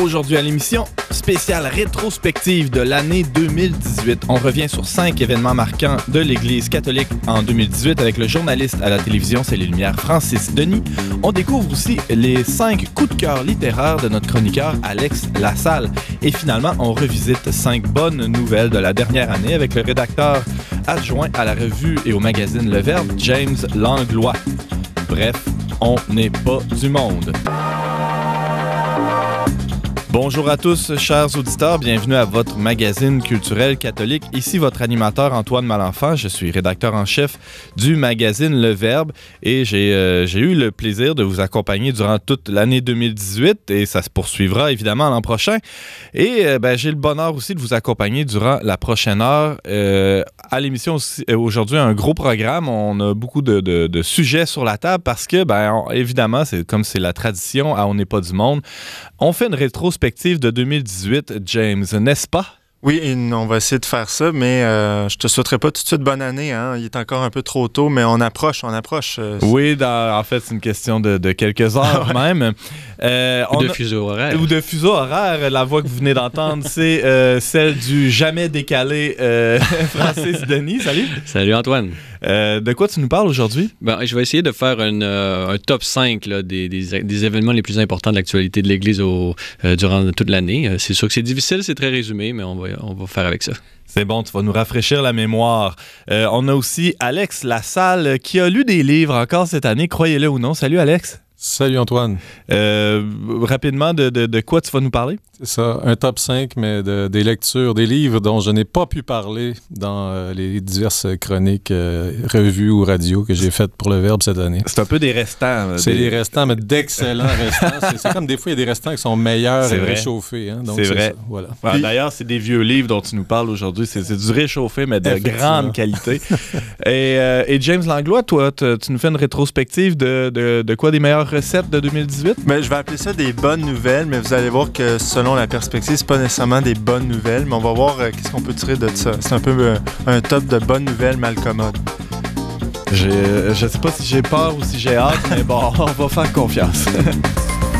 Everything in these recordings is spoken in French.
Aujourd'hui à l'émission, spéciale rétrospective de l'année 2018. On revient sur cinq événements marquants de l'Église catholique en 2018 avec le journaliste à la télévision C'est les Lumières Francis Denis. On découvre aussi les cinq coups de cœur littéraires de notre chroniqueur Alex Lassalle. Et finalement, on revisite cinq bonnes nouvelles de la dernière année avec le rédacteur adjoint à la revue et au magazine Le Verbe, James Langlois. Bref, on n'est pas du monde. Bonjour à tous, chers auditeurs. Bienvenue à votre magazine culturel catholique. Ici votre animateur Antoine Malenfant. Je suis rédacteur en chef du magazine Le Verbe et j'ai euh, eu le plaisir de vous accompagner durant toute l'année 2018 et ça se poursuivra évidemment l'an prochain. Et euh, ben, j'ai le bonheur aussi de vous accompagner durant la prochaine heure. Euh, à l'émission aujourd'hui, un gros programme. On a beaucoup de, sujets sur la table parce que, ben, évidemment, comme c'est la tradition à On n'est pas du monde. On fait une rétrospective de 2018, James, n'est-ce pas? Oui, on va essayer de faire ça, mais euh, je te souhaiterais pas tout de suite bonne année. Hein? Il est encore un peu trop tôt, mais on approche, on approche. Euh, oui, en fait, c'est une question de, quelques heures même. Euh, ou de fuseau horaire. Ou de fuseau horaire. La voix que vous venez d'entendre, c'est euh, celle du jamais décalé Francis Denis. Salut. Salut Antoine. de quoi tu nous parles aujourd'hui? Ben, je vais essayer de faire un top 5 là, des, des, événements les plus importants de l'actualité de l'Église durant toute l'année. C'est sûr que c'est difficile, c'est très résumé, mais on va on va faire avec ça. C'est bon, tu vas nous rafraîchir la mémoire. Euh, on a aussi Alex Lassalle qui a lu des livres encore cette année, croyez-le ou non. Salut Alex. Salut Antoine. Euh, rapidement, de, de, quoi tu vas nous parler? C'est ça, un top 5, mais de, des lectures, des livres dont je n'ai pas pu parler dans euh, les diverses chroniques, euh, revues ou radios que j'ai faites pour le Verbe cette année. C'est un peu des restants. C'est des... restants, mais d'excellents restants. C'est comme des fois, il y a des restants qui sont meilleurs et réchauffés. Hein, c'est vrai. voilà. D'ailleurs, c'est des vieux livres dont tu nous parles aujourd'hui. C'est du réchauffé, mais de grande qualité. et, et, James Langlois, toi, tu nous fais une rétrospective de, de quoi des meilleurs recettes de 2018? Mais je vais appeler ça des bonnes nouvelles, mais vous allez voir que selon la perspective, c'est pas nécessairement des bonnes nouvelles, mais on va voir euh, qu'est-ce qu'on peut tirer de ça. C'est un peu euh, un top de bonnes nouvelles mal commodes. Je sais pas si j'ai peur ou si j'ai hâte, mais bon, on va faire confiance.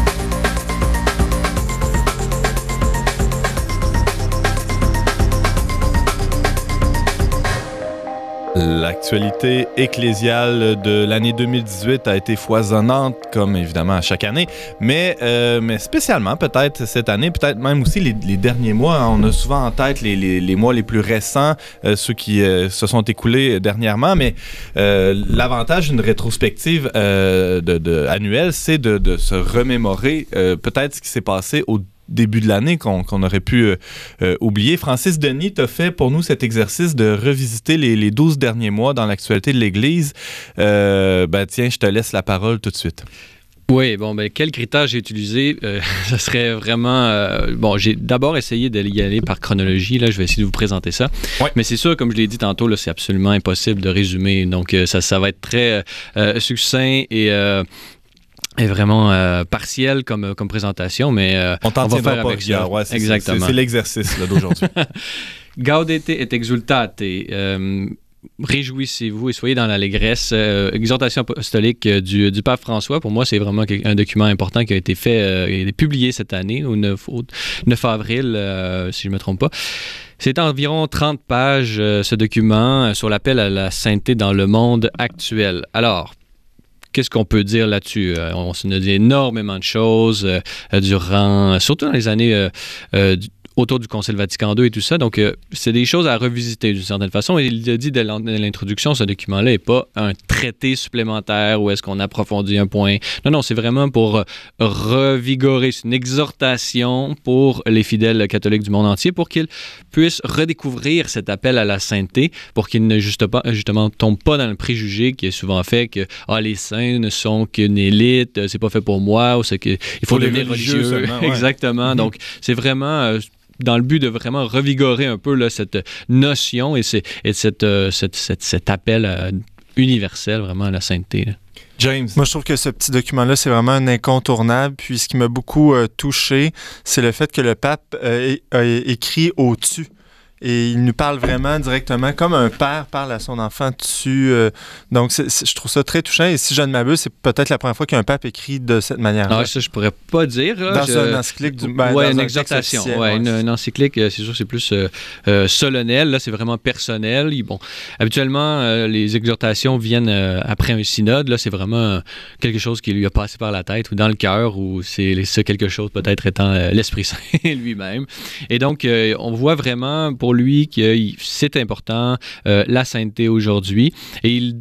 L'actualité ecclésiale de l'année 2018 a été foisonnante, comme évidemment à chaque année, mais, euh, mais spécialement peut-être cette année, peut-être même aussi les, derniers mois. On a souvent en tête les, mois les plus récents, euh, ceux qui euh, se sont écoulés dernièrement, mais l'avantage d'une rétrospective annuelle, c'est de, de, se remémorer peut-être ce qui s'est passé au début de l'année qu'on aurait pu euh, euh, oublier. Francis Denis t'a fait pour nous cet exercice de revisiter les, les 12 derniers mois dans l'actualité de l'Église. Euh, ben, tiens, je te laisse la parole tout de suite. Oui, bon, ben, quel critère j'ai utilisé? ce serait vraiment. bon, j'ai d'abord essayé d'y aller par chronologie. Là, je vais essayer de vous présenter ça. Mais c'est sûr, comme je l'ai dit tantôt, c'est absolument impossible de résumer. Donc, ça, ça va être très succinct et est vraiment euh, partiel comme, euh, comme présentation, mais euh, on, on va faire avec ça. Ouais, Exactement. C'est l'exercice d'aujourd'hui. Gaudete et exultate. Réjouissez-vous et soyez dans l'allégresse. exhortation apostolique du, du, pape François, pour moi, c'est vraiment un document important qui a été fait et publié cette année, au 9, 9 avril, si je ne me trompe pas. C'est environ 30 pages, ce document, sur l'appel à la sainteté dans le monde actuel. Alors, qu'est-ce qu'on peut dire là-dessus? Euh, on s'est dit énormément de choses euh, durant, surtout dans les années euh, autour du Concile Vatican II et tout ça. Donc, euh, c'est des choses à revisiter d'une certaine façon. Et il a dit dès l'introduction, ce document-là n'est pas un traité supplémentaire où est-ce qu'on approfondit un point. Non, non, c'est vraiment pour revigorer, c'est une exhortation pour les fidèles catholiques du monde entier pour qu'ils puissent redécouvrir cet appel à la sainteté, pour qu'ils ne juste pas, justement tombent pas dans le préjugé qui est souvent fait que ah, les saints ne sont qu'une élite, c'est pas fait pour moi, ou c'est que il faut devenir religieux. Exactement. Donc, c'est vraiment euh, dans le but de vraiment revigorer un peu là, cette notion et, et cette, euh, cette, cet appel euh, universel vraiment à la sainteté. James. Moi, je trouve que ce petit document-là, c'est vraiment un incontournable. Puis, ce qui m'a beaucoup euh, touché, c'est le fait que le pape a écrit au-dessus et il nous parle vraiment directement comme un père parle à son enfant dessus. euh, donc, je trouve ça très touchant. Et si je ne m'abuse, c'est peut-être la première fois qu'un pape écrit de cette manière. Ah, ça, je pourrais pas dire. là. dans Je- un encyclique du ben, ouais, une un exhortation. officiel, ouais, ouais. une, une encyclique, euh, c'est sûr, c'est plus euh, euh, solennel. Là, c'est vraiment personnel. Bon, habituellement, les exhortations viennent après un synode. Là, c'est vraiment quelque chose qui lui a passé par la tête ou dans le cœur, ou c'est ce quelque chose peut-être étant l'Esprit Saint lui-même. Et donc, on voit vraiment pour lui que c'est important euh, la sainteté aujourd'hui. Et il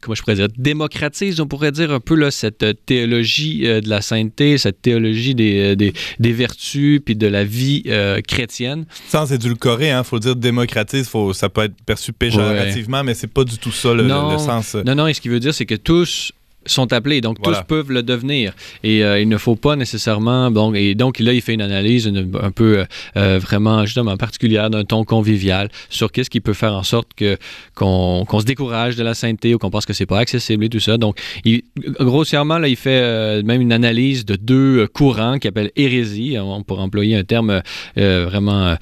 comment je pourrais dire, démocratise, on pourrait dire un peu là, cette euh, théologie euh, de la sainteté, cette théologie des, des, des vertus puis de la vie euh, chrétienne. Sans édulcorer, hein, faut dire démocratise, faut, ça peut être perçu péjorativement, mais c'est pas du tout ça le, le- Non. le sens. Non, non, et ce qui veut dire, c'est que tous sont appelés, donc Voilà. tous peuvent le devenir. Et euh, il ne faut pas nécessairement... Donc, et donc là, il fait une analyse une- un peu euh, euh, vraiment, justement, particulière d'un ton convivial sur qu'est-ce qui peut faire en sorte que qu'on qu'on se décourage de la sainteté ou qu'on pense que c'est pas accessible et tout ça. Donc, il, grossièrement, là, il fait euh, même une analyse de deux courants qui appellent hérésie, pourrait employer un terme vraiment,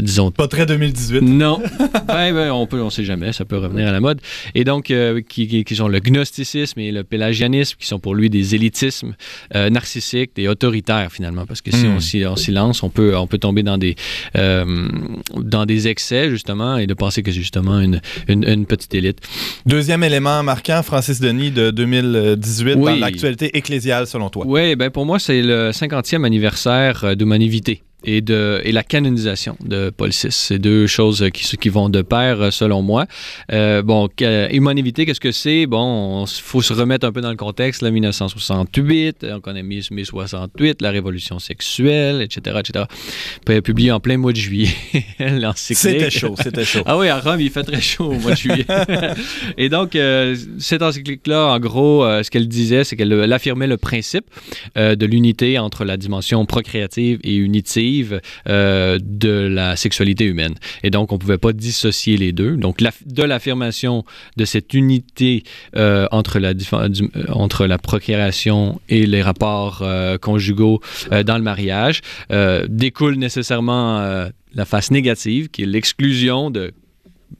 disons, Pas très 2018. non. ben, ben, on peut, on sait jamais, ça peut revenir à la mode. Et donc, qui, qui, qui sont le gnosticisme et le pélagianisme, qui sont pour lui des élitismes euh, narcissiques et autoritaires, finalement. Parce que si Hmm. on s'y lance, on peut, on peut tomber dans des, euh, dans des excès, justement, et de penser que c'est justement une, une, une petite élite. Deuxième élément marquant, Francis Denis de 2018 dans l'actualité ecclésiale selon toi. Oui, ben pour moi, c'est le 50e anniversaire euh, d'Humanité et, de, et la canonisation de Paul VI. C'est deux choses euh, qui, qui vont de pair, euh, selon moi. Euh, bon, que- Humanité, qu'est-ce que c'est? Bon, il faut se remettre un peu dans le contexte. Là, 1968, on connaît mai, mai 68, la révolution sexuelle, etc., etc. Puis, Publié en plein mois de juillet, l'encyclique. C'était chaud, c'était chaud. Ah oui, à Rome, il fait très chaud au mois de juillet. et donc, euh, cette encyclique-là, en gros, euh, ce qu'elle disait, c'est qu'elle elle affirmait le principe euh, de l'unité entre la dimension procréative et unitive euh, de la sexualité humaine. Et donc, on ne pouvait pas dissocier les deux. Donc, de l'affirmation de cette unité euh, entre, la, euh, entre la procréation et les rapports conjugaux dans le mariage découle nécessairement la face négative, qui est l'exclusion de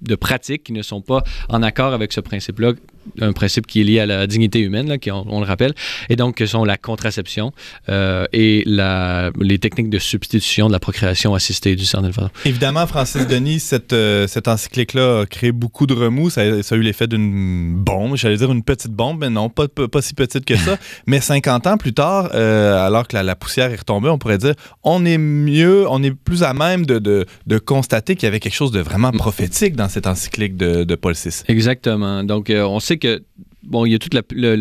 de pratiques qui ne sont pas en accord avec ce principe-là, un principe qui est lié à la dignité humaine, là, qui, on, on le rappelle, et donc que sont la contraception euh, et la, les techniques de substitution de la procréation assistée du certain façon. Évidemment, Francis Denis, cette, euh, cette encyclique-là a créé beaucoup de remous. Ça, a- ça a eu l'effet d'une bombe. J'allais dire une petite bombe, mais non, pas, pas, pas si petite que ça. mais 50 ans plus tard, euh, alors que la, la poussière est retombée, on pourrait dire on est mieux, on est plus à même de, de, de constater qu'il y avait quelque chose de vraiment prophétique dans cette encyclique de, de Paul VI. Exactement. Donc, on sait que bon, il y a toutes le-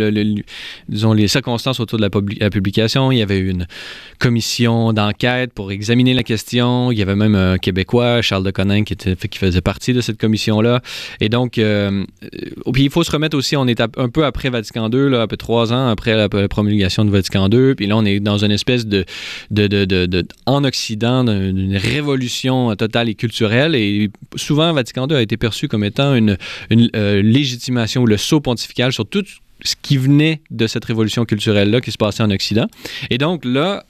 les circonstances autour de la, publi- la publication. Il y avait une commission d'enquête pour examiner la question. Il y avait même un Québécois, Charles de Conin, qui, était, qui faisait partie de cette commission-là. Et donc, euh, euh, puis il faut se remettre aussi, on est un peu après Vatican II, là, un peu trois ans après la, promulgation de Vatican II. Puis là, on est dans une espèce de, de, de, de- en Occident, d'un- d'une révolution totale et culturelle. Et souvent, Vatican II a été perçu comme étant une, une euh, légitimation ou le saut pontifical sur tout ce qui venait de cette révolution culturelle-là qui se passait en Occident. Et donc là,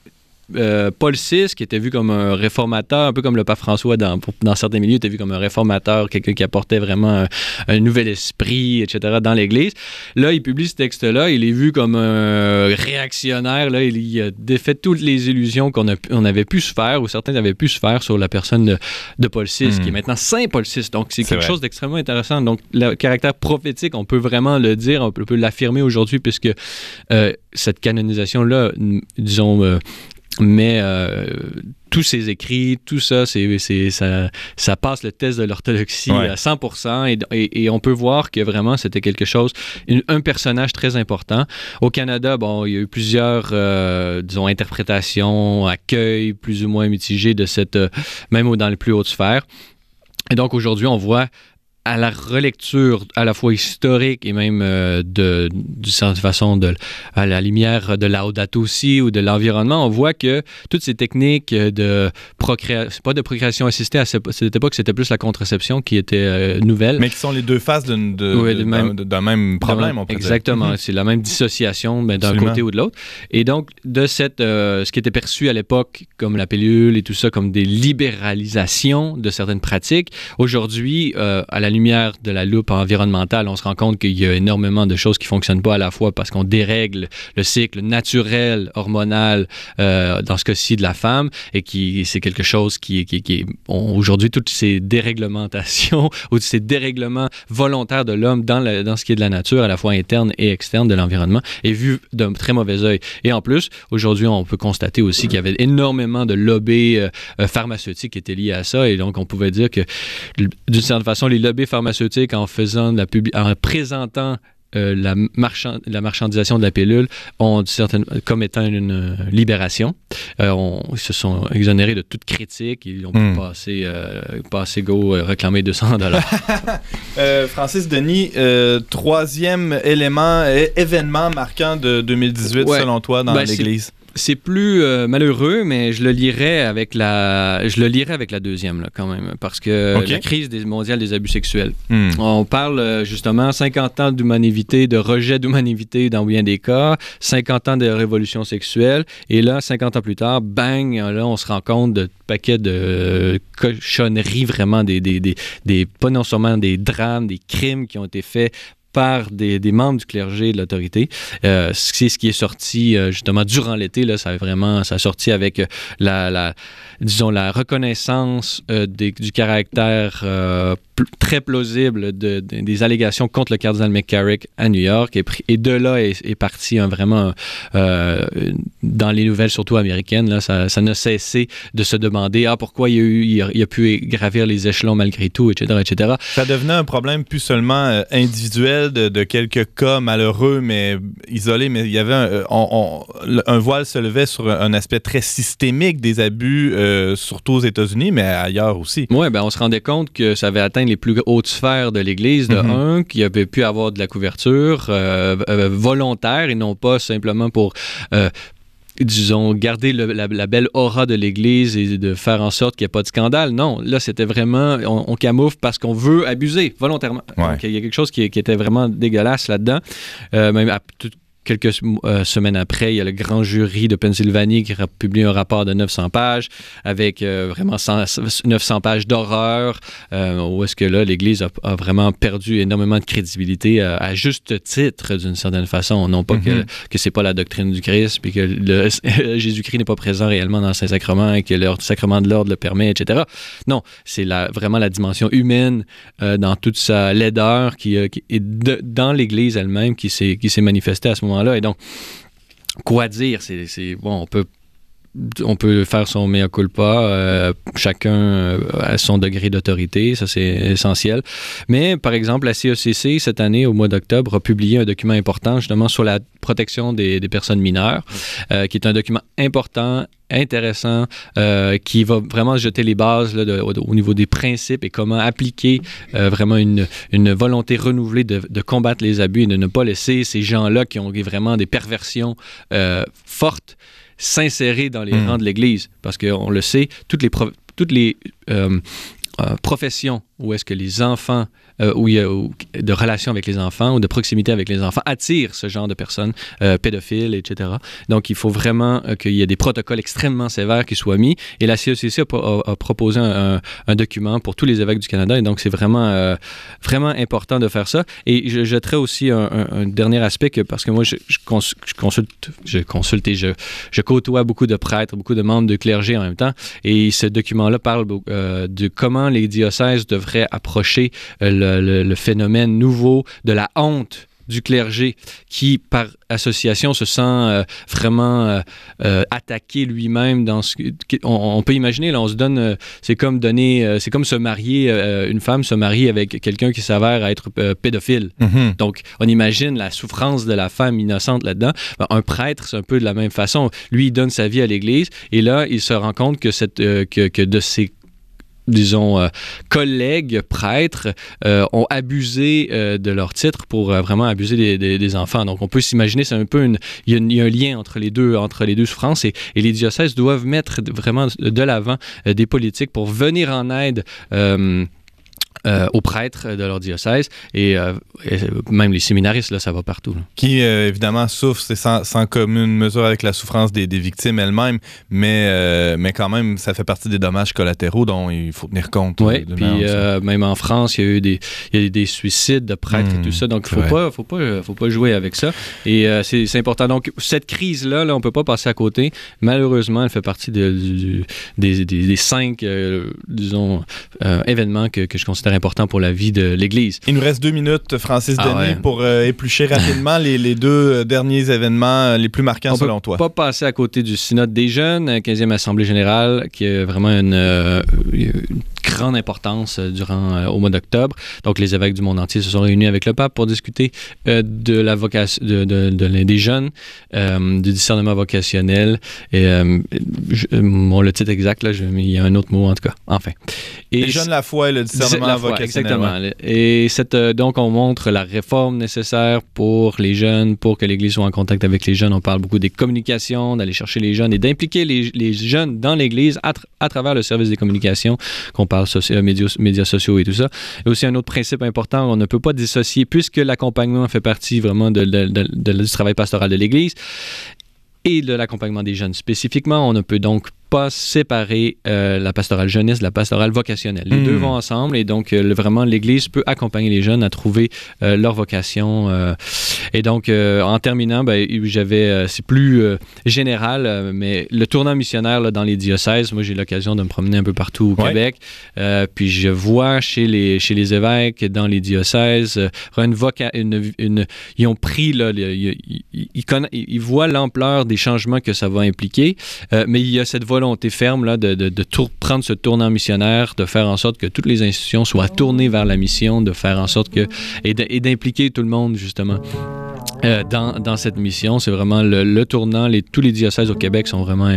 euh, Paul VI, qui était vu comme un réformateur, un peu comme le pape François dans, pour- dans certains milieux, était vu comme un réformateur, quelqu'un qui apportait vraiment un, un nouvel esprit, etc., dans l'Église. Là, il publie ce texte-là, il est vu comme un réactionnaire, là, il, il a défait toutes les illusions qu'on on avait pu se faire, ou certains avaient pu se faire sur la personne de, de Paul VI, Hmm. qui est maintenant Saint Paul VI. Donc, c'est quelque vrai. chose d'extrêmement intéressant. Donc, le caractère prophétique, on peut vraiment le dire, on peut, l'affirmer aujourd'hui, puisque euh, cette canonisation-là, disons, euh, mais euh, tous ces écrits, tout ça, c'est, ça, ça passe le test de l'orthodoxie Ouais. à 100%. Et, et- et on peut voir que vraiment, c'était quelque chose, une- un personnage très important. Au Canada, bon, il y a eu plusieurs, euh, disons, interprétations, accueils plus ou moins mitigés de cette, euh, même dans les plus hautes sphères. Et donc aujourd'hui, on voit à la relecture à la fois historique et même euh, de, certaine façon de, à la lumière de Laudato aussi ou de l'environnement, on voit que toutes ces techniques de procréation, pas de procréation assistée à cette, époque, c'était plus la contraception qui était euh, nouvelle. Mais qui sont les deux faces d'une- de- Oui, de- de même- d'un d'un même problème, on peut. Exactement, Mhm. c'est la même dissociation mais d'un côté ou de l'autre. Et donc, de cette, euh, ce qui était perçu à l'époque comme la pilule et tout ça, comme des libéralisations de certaines pratiques, aujourd'hui, à la lumière de la loupe environnementale, on se rend compte qu'il y a énormément de choses qui fonctionnent pas à la fois parce qu'on dérègle le cycle naturel, hormonal, euh, dans ce cas-ci de la femme, et qui c'est quelque chose qui, qui, qui aujourd'hui, toutes ces déréglementations ou ces dérèglements volontaires de l'homme dans, le- dans ce qui est de la nature, à la fois interne et externe de l'environnement, est vu d'un très mauvais œil. Et en plus, aujourd'hui, on peut constater aussi qu'il y avait énormément de lobbies euh, euh, pharmaceutiques qui étaient liés à ça, et donc on pouvait dire que, d'une certaine façon, les lobbies pharmaceutiques, en faisant de la publi- en présentant euh, la, marchand- la marchandisation de la pilule ont certaines, comme étant une, euh, libération. Euh, on- ils se sont exonérés de toute critique. Ils ont pu Hmm. passer, euh, passer go, réclamer 200 dollars. Francis Denis, troisième élément, événement marquant de 2018 Ouais. selon toi dans Ben, l'Église? C'est plus euh, malheureux, mais je le lirais avec la, je le lirais avec la deuxième là, quand même, parce que la crise des, mondiale des abus sexuels. Hmm. On parle euh, justement 50 ans d'humanité, de rejet d'humanité dans bien des cas, 50 ans de révolution sexuelle, et là, 50 ans plus tard, bang, là, on se rend compte de paquets de euh, cochonneries, vraiment, des, des, des, des- pas non seulement des drames, des crimes qui ont été faits par des, membres du clergé et de l'autorité. Euh, c'est ce qui est sorti euh, justement durant l'été. Là, ça a vraiment, ça a sorti avec euh, la, disons la reconnaissance du caractère très plausible de- de- des allégations contre le cardinal McCarrick à New York. Et, de là est, parti un vraiment dans les nouvelles, surtout américaines, là, ça, n'a cessé de se demander ah pourquoi il a il a, pu gravir les échelons malgré tout, etc., etc. Ça devenait un problème plus seulement euh, de, de quelques cas malheureux, mais isolés, mais il y avait un, euh, on- on- le- un voile se levait sur un, un aspect très systémique des abus, euh, surtout aux États-Unis, mais ailleurs aussi. Oui, ben on se rendait compte que ça avait atteint les plus hautes sphères de l'Église, de Mhm. un, qu'il y avait pu avoir de la couverture euh, volontaire et non pas simplement pour... disons, garder le- la, la belle aura de l'Église et de faire en sorte qu'il n'y ait pas de scandale. Non, là, c'était vraiment, on, on camoufle parce qu'on veut abuser volontairement. Ouais. Donc, il y a quelque chose qui, qui était vraiment dégueulasse là-dedans. Euh, même à quelques euh, semaines après, il y a le grand jury de Pennsylvanie qui a publié un rapport de 900 pages avec euh, vraiment 100 900 pages d'horreur, euh, où est-ce que là, l'Église a, a vraiment perdu énormément de crédibilité à, juste titre, d'une certaine façon. Non pas que, Mhm. que c'est pas la doctrine du Christ, puis que Jésus-Christ n'est pas présent réellement dans le Saint-Sacrement et que le sacrement de l'ordre le permet, etc. Non, c'est la, vraiment la dimension humaine dans toute sa laideur qui, qui est de- dans l'Église elle-même qui s'est qui s'est manifestée à ce Et donc, quoi dire? C'est- bon, on peut on peut faire son mea culpa, euh, chacun euh, à son degré d'autorité, ça c'est essentiel. Mais par exemple, la CECC, cette année, au mois d'octobre, a publié un document important justement sur la protection des, des personnes mineures, euh, qui est un document important, intéressant, euh, qui va vraiment jeter les bases là, de- au, au niveau des principes et comment appliquer euh, vraiment une, une volonté renouvelée de, de combattre les abus et de ne pas laisser ces gens-là qui ont vraiment des perversions euh, fortes s'insérer dans les Mm. rangs de l'Église. Parce qu'on le sait, toutes les, toutes les euh, euh, professions où est-ce que les enfants, euh, où il y a de relations avec les enfants ou de proximité avec les enfants attirent ce genre de personnes, euh, pédophiles, etc. Donc, il faut vraiment euh, qu'il y ait des protocoles extrêmement sévères qui soient mis. Et la CECC a, pro- a- proposé un, document pour tous les évêques du Canada. Et donc, c'est vraiment, euh, vraiment important de faire ça. Et je jetterai aussi un, dernier aspect parce que moi, je, je cons- je consulte, je consulte et je, côtoie beaucoup de prêtres, beaucoup de membres de clergé en même temps. Et ce document-là parle de comment les diocèses devraient approcher euh, le, le- le phénomène nouveau de la honte du clergé qui, par association, se sent euh, vraiment euh, euh, attaqué lui-même dans ce on, on peut imaginer là on se donne c'est comme donner c'est comme se marier une femme se marie avec quelqu'un qui s'avère être pédophile Mhm. donc, on imagine la souffrance de la femme innocente là-dedans. Ben, un prêtre, c'est un peu de la même façon. Lui, il donne sa vie à l'Église et là, il se rend compte que, cette, que, que de ces disons, euh, collègues prêtres euh, ont abusé euh, de leur titre pour vraiment abuser des, enfants. Donc, on peut s'imaginer, c'est un peu une, il y, a un lien entre les deux, entre les deux souffrances et, les diocèses doivent mettre vraiment de l'avant des politiques pour venir en aide. Euh, aux prêtres de leur diocèse et, euh, et même les séminaristes, là, ça va partout. là. Qui, euh, évidemment, souffre, c'est sans, sans commune mesure avec la souffrance des, des victimes elles-mêmes, mais, mais quand même, ça fait partie des dommages collatéraux dont il faut tenir compte. Oui, puis même en France, il y a eu des, il y a eu des suicides de prêtres et Hmm, tout ça. Donc, c'est faut vrai. pas, faut pas, faut pas jouer avec ça. Et c'est important. Donc, cette crise-là, là, on peut pas passer à côté. Malheureusement, elle fait partie de- du- des, des- cinq, disons, événements que, que je considère importants pour la vie de l'Église. Il nous reste deux minutes, Francis Ah Denis, ouais. pour euh, éplucher rapidement les, les deux euh, derniers événements euh, les plus marquants On selon peut toi. pas passer à côté du synode des jeunes, euh, 15e Assemblée générale, qui a vraiment une, une grande importance euh, durant euh, au mois d'octobre. Donc, les évêques du monde entier se sont réunis avec le pape pour discuter euh, de la vocation de, de- de- des jeunes, du discernement vocationnel. Et je- bon, le titre exact, là, je- il y a un autre mot en tout cas. Enfin. Et les jeunes, la foi et le discernement la foi, vocationnel. exactement. ouais. Et cette, donc, on montre la réforme nécessaire pour les jeunes, pour que l'Église soit en contact avec les jeunes. On parle beaucoup des communications, d'aller chercher les jeunes et d'impliquer les, les jeunes dans l'Église à, tra- à travers le service des communications, qu'on parle médias, sociaux et tout ça. Et aussi un autre principe important, on ne peut pas dissocier, puisque l'accompagnement fait partie vraiment de- du travail pastoral de l'Église et de l'accompagnement des jeunes spécifiquement, on ne peut donc pas séparer euh, la pastorale jeunesse de la pastorale vocationnelle. Les Hmm. deux vont ensemble et donc euh, vraiment l'Église peut accompagner les jeunes à trouver euh, leur vocation. et donc en terminant, ben, j'avais c'est plus général, mais le tournant missionnaire là, dans les diocèses, moi j'ai l'occasion de me promener un peu partout au Ouais. Québec, puis je vois chez les chez les évêques dans les diocèses une voca une, une- ils ont pris là, ils, ils- voient l'ampleur des changements que ça va impliquer, mais il y a cette volonté ferme là, de, de, de prendre ce tournant missionnaire, de faire en sorte que toutes les institutions soient tournées vers la mission, de faire en sorte que. et d'impliquer tout le monde, justement. Euh, dans, dans cette mission, c'est vraiment le, le tournant. Les, tous les diocèses au Québec sont vraiment,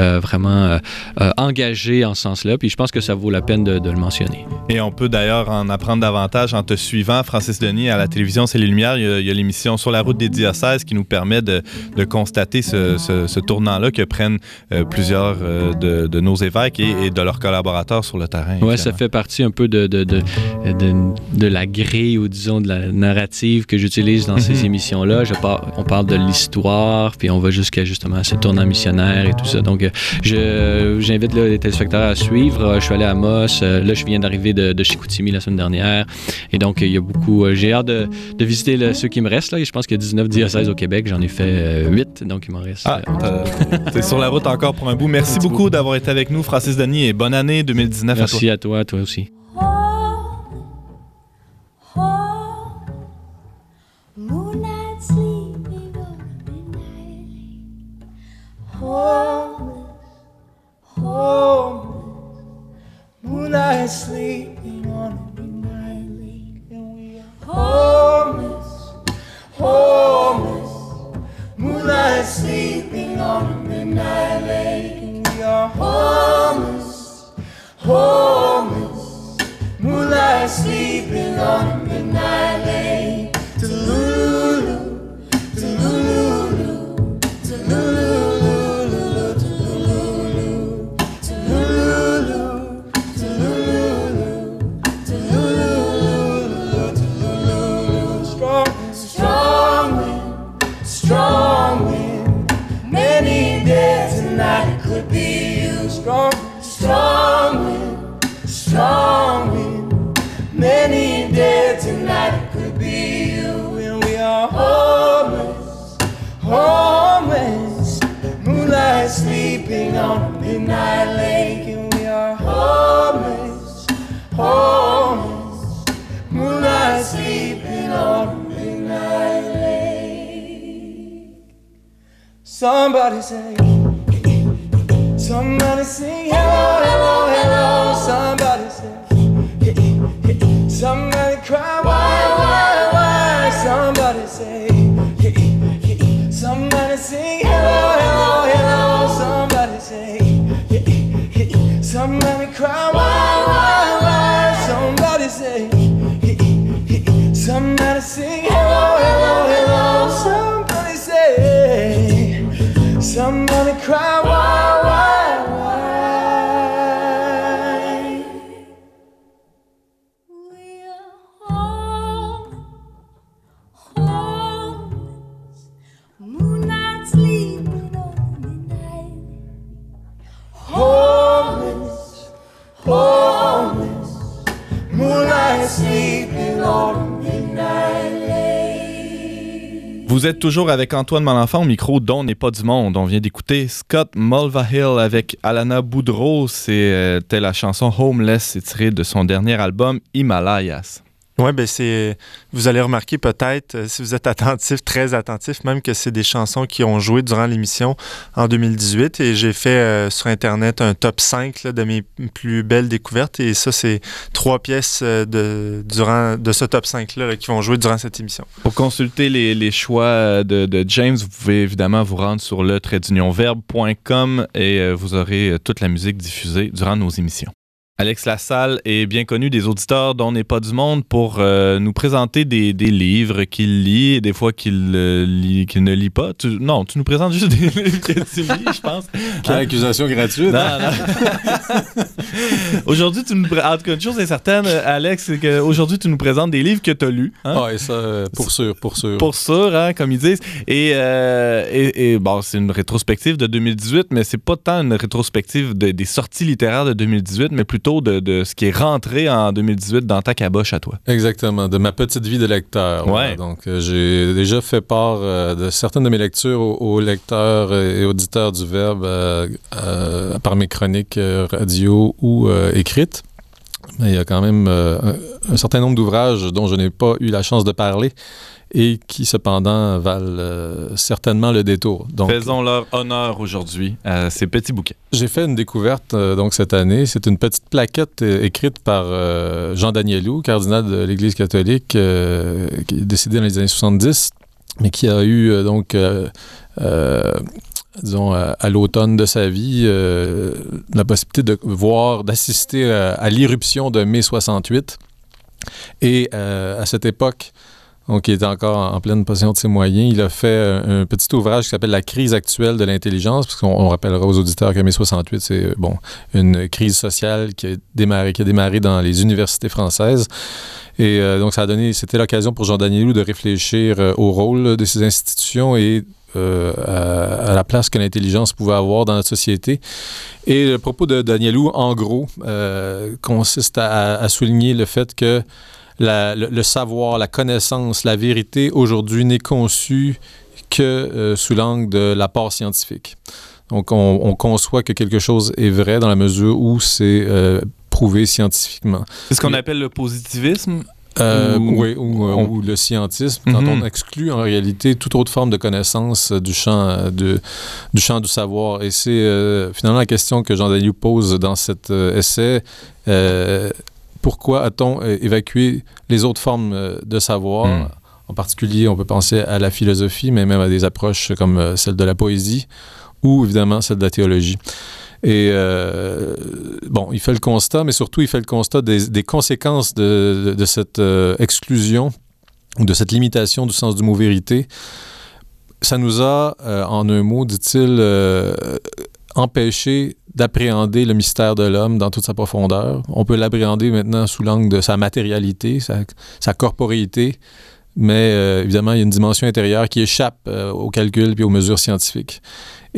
euh, vraiment euh, engagés en ce sens-là. Puis je pense que ça vaut la peine de, de le mentionner. Et on peut d'ailleurs en apprendre davantage en te suivant, Francis Denis, à la télévision C'est les Lumières. Il y a- l'émission Sur la route des diocèses qui nous permet de, de constater ce, ce- ce tournant-là que prennent plusieurs de, de nos évêques et, et de leurs collaborateurs sur le terrain. Ouais, ça fait partie un peu de, de, la grille ou disons de la narrative que j'utilise dans ces Mhm. Je par- on parle de l'histoire, puis on va jusqu'à justement ce tournant missionnaire et tout ça. Donc, euh, je, j'invite là, les téléspectateurs à suivre. Euh, Je suis allé à Moss. Euh, Là, je viens d'arriver de, de Chicoutimi la semaine dernière. Et donc, il y a beaucoup. J'ai hâte de, de visiter ceux qui me restent. Là. Je pense qu'il y a 19 diocèses au Québec. J'en ai fait 8. Donc, il m'en reste. Ah, t'es sur la route encore pour un bout. Merci, Merci beaucoup d'avoir été avec nous, Francis Denis, et bonne année 2019 à toi. Merci à toi, toi aussi. Moonlight sleeping on a midnight lake. And we are homeless, homeless. Moonlight sleeping on a midnight lake. And we are homeless, homeless. Moonlight sleeping on Somebody say, somebody sing, hello, hello, hello. Somebody say, somebody cry, why, why, why? Somebody say, somebody sing, hello, hello, hello. Somebody say, somebody cry, why, why, why? Somebody say, somebody sing. cry. Vous êtes toujours avec Antoine Malenfant au micro dont n'est pas du monde. On vient d'écouter Scott Mulvahill avec Alana Boudreau. C'était la chanson Homeless, c'est tiré de son dernier album Himalayas. Oui, ben c'est. Vous allez remarquer peut-être, euh, si vous êtes attentif, très attentif, même que c'est des chansons qui ont joué durant l'émission en 2018. Et j'ai fait euh, sur Internet un top 5 là, de mes plus belles découvertes. Et ça, c'est trois pièces euh, de, durant, de ce top 5-là là, qui vont jouer durant cette émission. Pour consulter les, choix de, James, vous pouvez évidemment vous rendre sur le verbe.com et vous aurez toute la musique diffusée durant nos émissions. Alex Lassalle est bien connu des auditeurs dont n'est pas du monde pour euh, nous présenter des, des livres qu'il lit et des fois qu'il euh, ne lit pas. Tu- non, tu nous présentes juste des livres que tu lis, je pense. Quelle accusation gratuite. hein? Non, non. aujourd'hui, tu nous. En tout cas, une chose est certaine, Alex, c'est qu'aujourd'hui, tu nous présentes des livres que tu as lus. hein? Ah, et ça, pour sûr, pour sûr. Pour sûr, hein, comme ils disent. Et, euh, et, et, bon, c'est une rétrospective de 2018, mais c'est pas tant une rétrospective de- des sorties littéraires de 2018, mais plutôt de, de ce qui est rentré en 2018 dans ta caboche à toi. Exactement, de ma petite vie de lecteur. Ouais. voilà. Donc, euh, j'ai déjà fait part euh, de certaines de mes lectures aux, aux lecteurs et auditeurs du Verbe euh, par mes chroniques radio ou écrites. Mais il y a quand même euh, un, un certain nombre d'ouvrages dont je n'ai pas eu la chance de parler et qui, cependant, valent euh, certainement le détour. Donc, Faisons leur honneur aujourd'hui à ces petits bouquets. j'ai fait une découverte euh, donc cette année. C'est une petite plaquette écrite par Jean Danielou, cardinal de l'Église catholique, qui est décédé dans les années 70, mais qui a eu donc, disons, à, l'automne de sa vie, euh, la possibilité de voir, d'assister à l'irruption de mai 68. Et euh, à cette époque, donc il était encore en, pleine possession de ses moyens, il a fait un, petit ouvrage qui s'appelle La crise actuelle de l'intelligence, parce qu'on on rappellera aux auditeurs que mai 68, c'est euh, bon, une crise sociale qui a démarré, qui a démarré dans les universités françaises. Et donc, ça a donné, c'était l'occasion pour Jean Danielou de réfléchir au rôle de ces institutions et euh, à, à la place que l'intelligence pouvait avoir dans notre société. Et le propos de Danielou, en gros, euh, consiste à, à souligner le fait que la- le, le savoir, la connaissance, la vérité, aujourd'hui, n'est conçue que euh, sous l'angle de l'apport scientifique. Donc, on, on conçoit que quelque chose est vrai dans la mesure où c'est prouvé scientifiquement. C'est ce qu'on appelle le positivisme. Euh, Ou- oui, ou, euh, on- ou le scientisme, quand Mhm. on exclut en réalité toute autre forme de connaissance euh, du champ, de, du champ du savoir. Et c'est euh, finalement la question que Jean Daniel pose dans cet euh, essai. Pourquoi a-t-on évacué les autres formes de savoir? Mhm. En particulier, on peut penser à la philosophie, mais même à des approches comme celle de la poésie ou évidemment celle de la théologie. Et euh, bon, il fait le constat, mais surtout il fait le constat des, conséquences de, cette euh, exclusion ou de cette limitation du sens du mot vérité. Ça nous a, euh, en un mot, dit-il, empêché d'appréhender le mystère de l'homme dans toute sa profondeur. On peut l'appréhender maintenant sous l'angle de sa matérialité, sa, sa mais évidemment, il y a une dimension intérieure qui échappe euh, au calcul puis aux mesures scientifiques.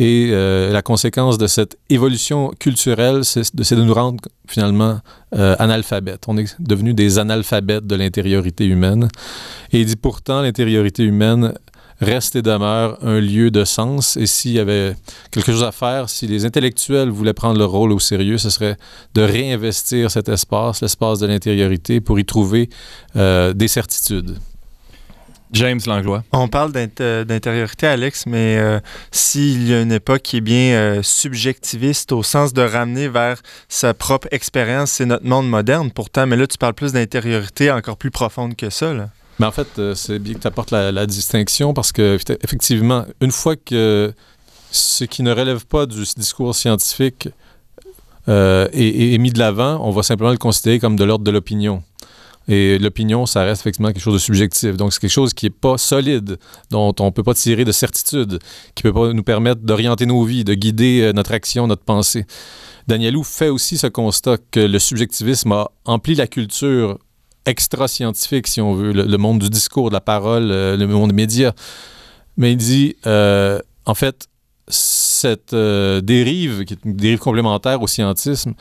Et euh, la conséquence de cette évolution culturelle, c'est de, nous rendre finalement euh, analphabètes. On est devenus des analphabètes de l'intériorité humaine. Et il dit pourtant, l'intériorité humaine reste et demeure un lieu de sens. Et s'il y avait quelque chose à faire, si les intellectuels voulaient prendre leur rôle au sérieux, ce serait de réinvestir cet espace, l'espace de l'intériorité, pour y trouver euh, des certitudes. James Langlois. On parle euh, d'intériorité, Alex, mais euh, s'il y a une époque qui est bien euh, subjectiviste au sens de ramener vers sa propre expérience, c'est notre monde moderne pourtant, mais là, tu parles plus d'intériorité encore plus profonde que ça. Là. Mais en fait, euh, c'est bien que tu apportes la, la distinction parce que, effe- effectivement, une fois que ce qui ne relève pas du discours scientifique euh, est, est- est mis de l'avant, on va simplement le considérer comme de l'ordre de l'opinion. Et l'opinion, ça reste effectivement quelque chose de subjectif. Donc, c'est quelque chose qui n'est pas solide, dont on ne peut pas tirer de certitude, qui ne peut pas nous permettre d'orienter nos vies, de guider euh, notre action, notre pensée. Danielou fait aussi ce constat que le subjectivisme a empli la culture extra-scientifique, si on veut, le, monde du discours, de la parole, euh, le monde des médias. Mais il dit, euh, en fait, cette dérive, qui est une dérive complémentaire au scientisme,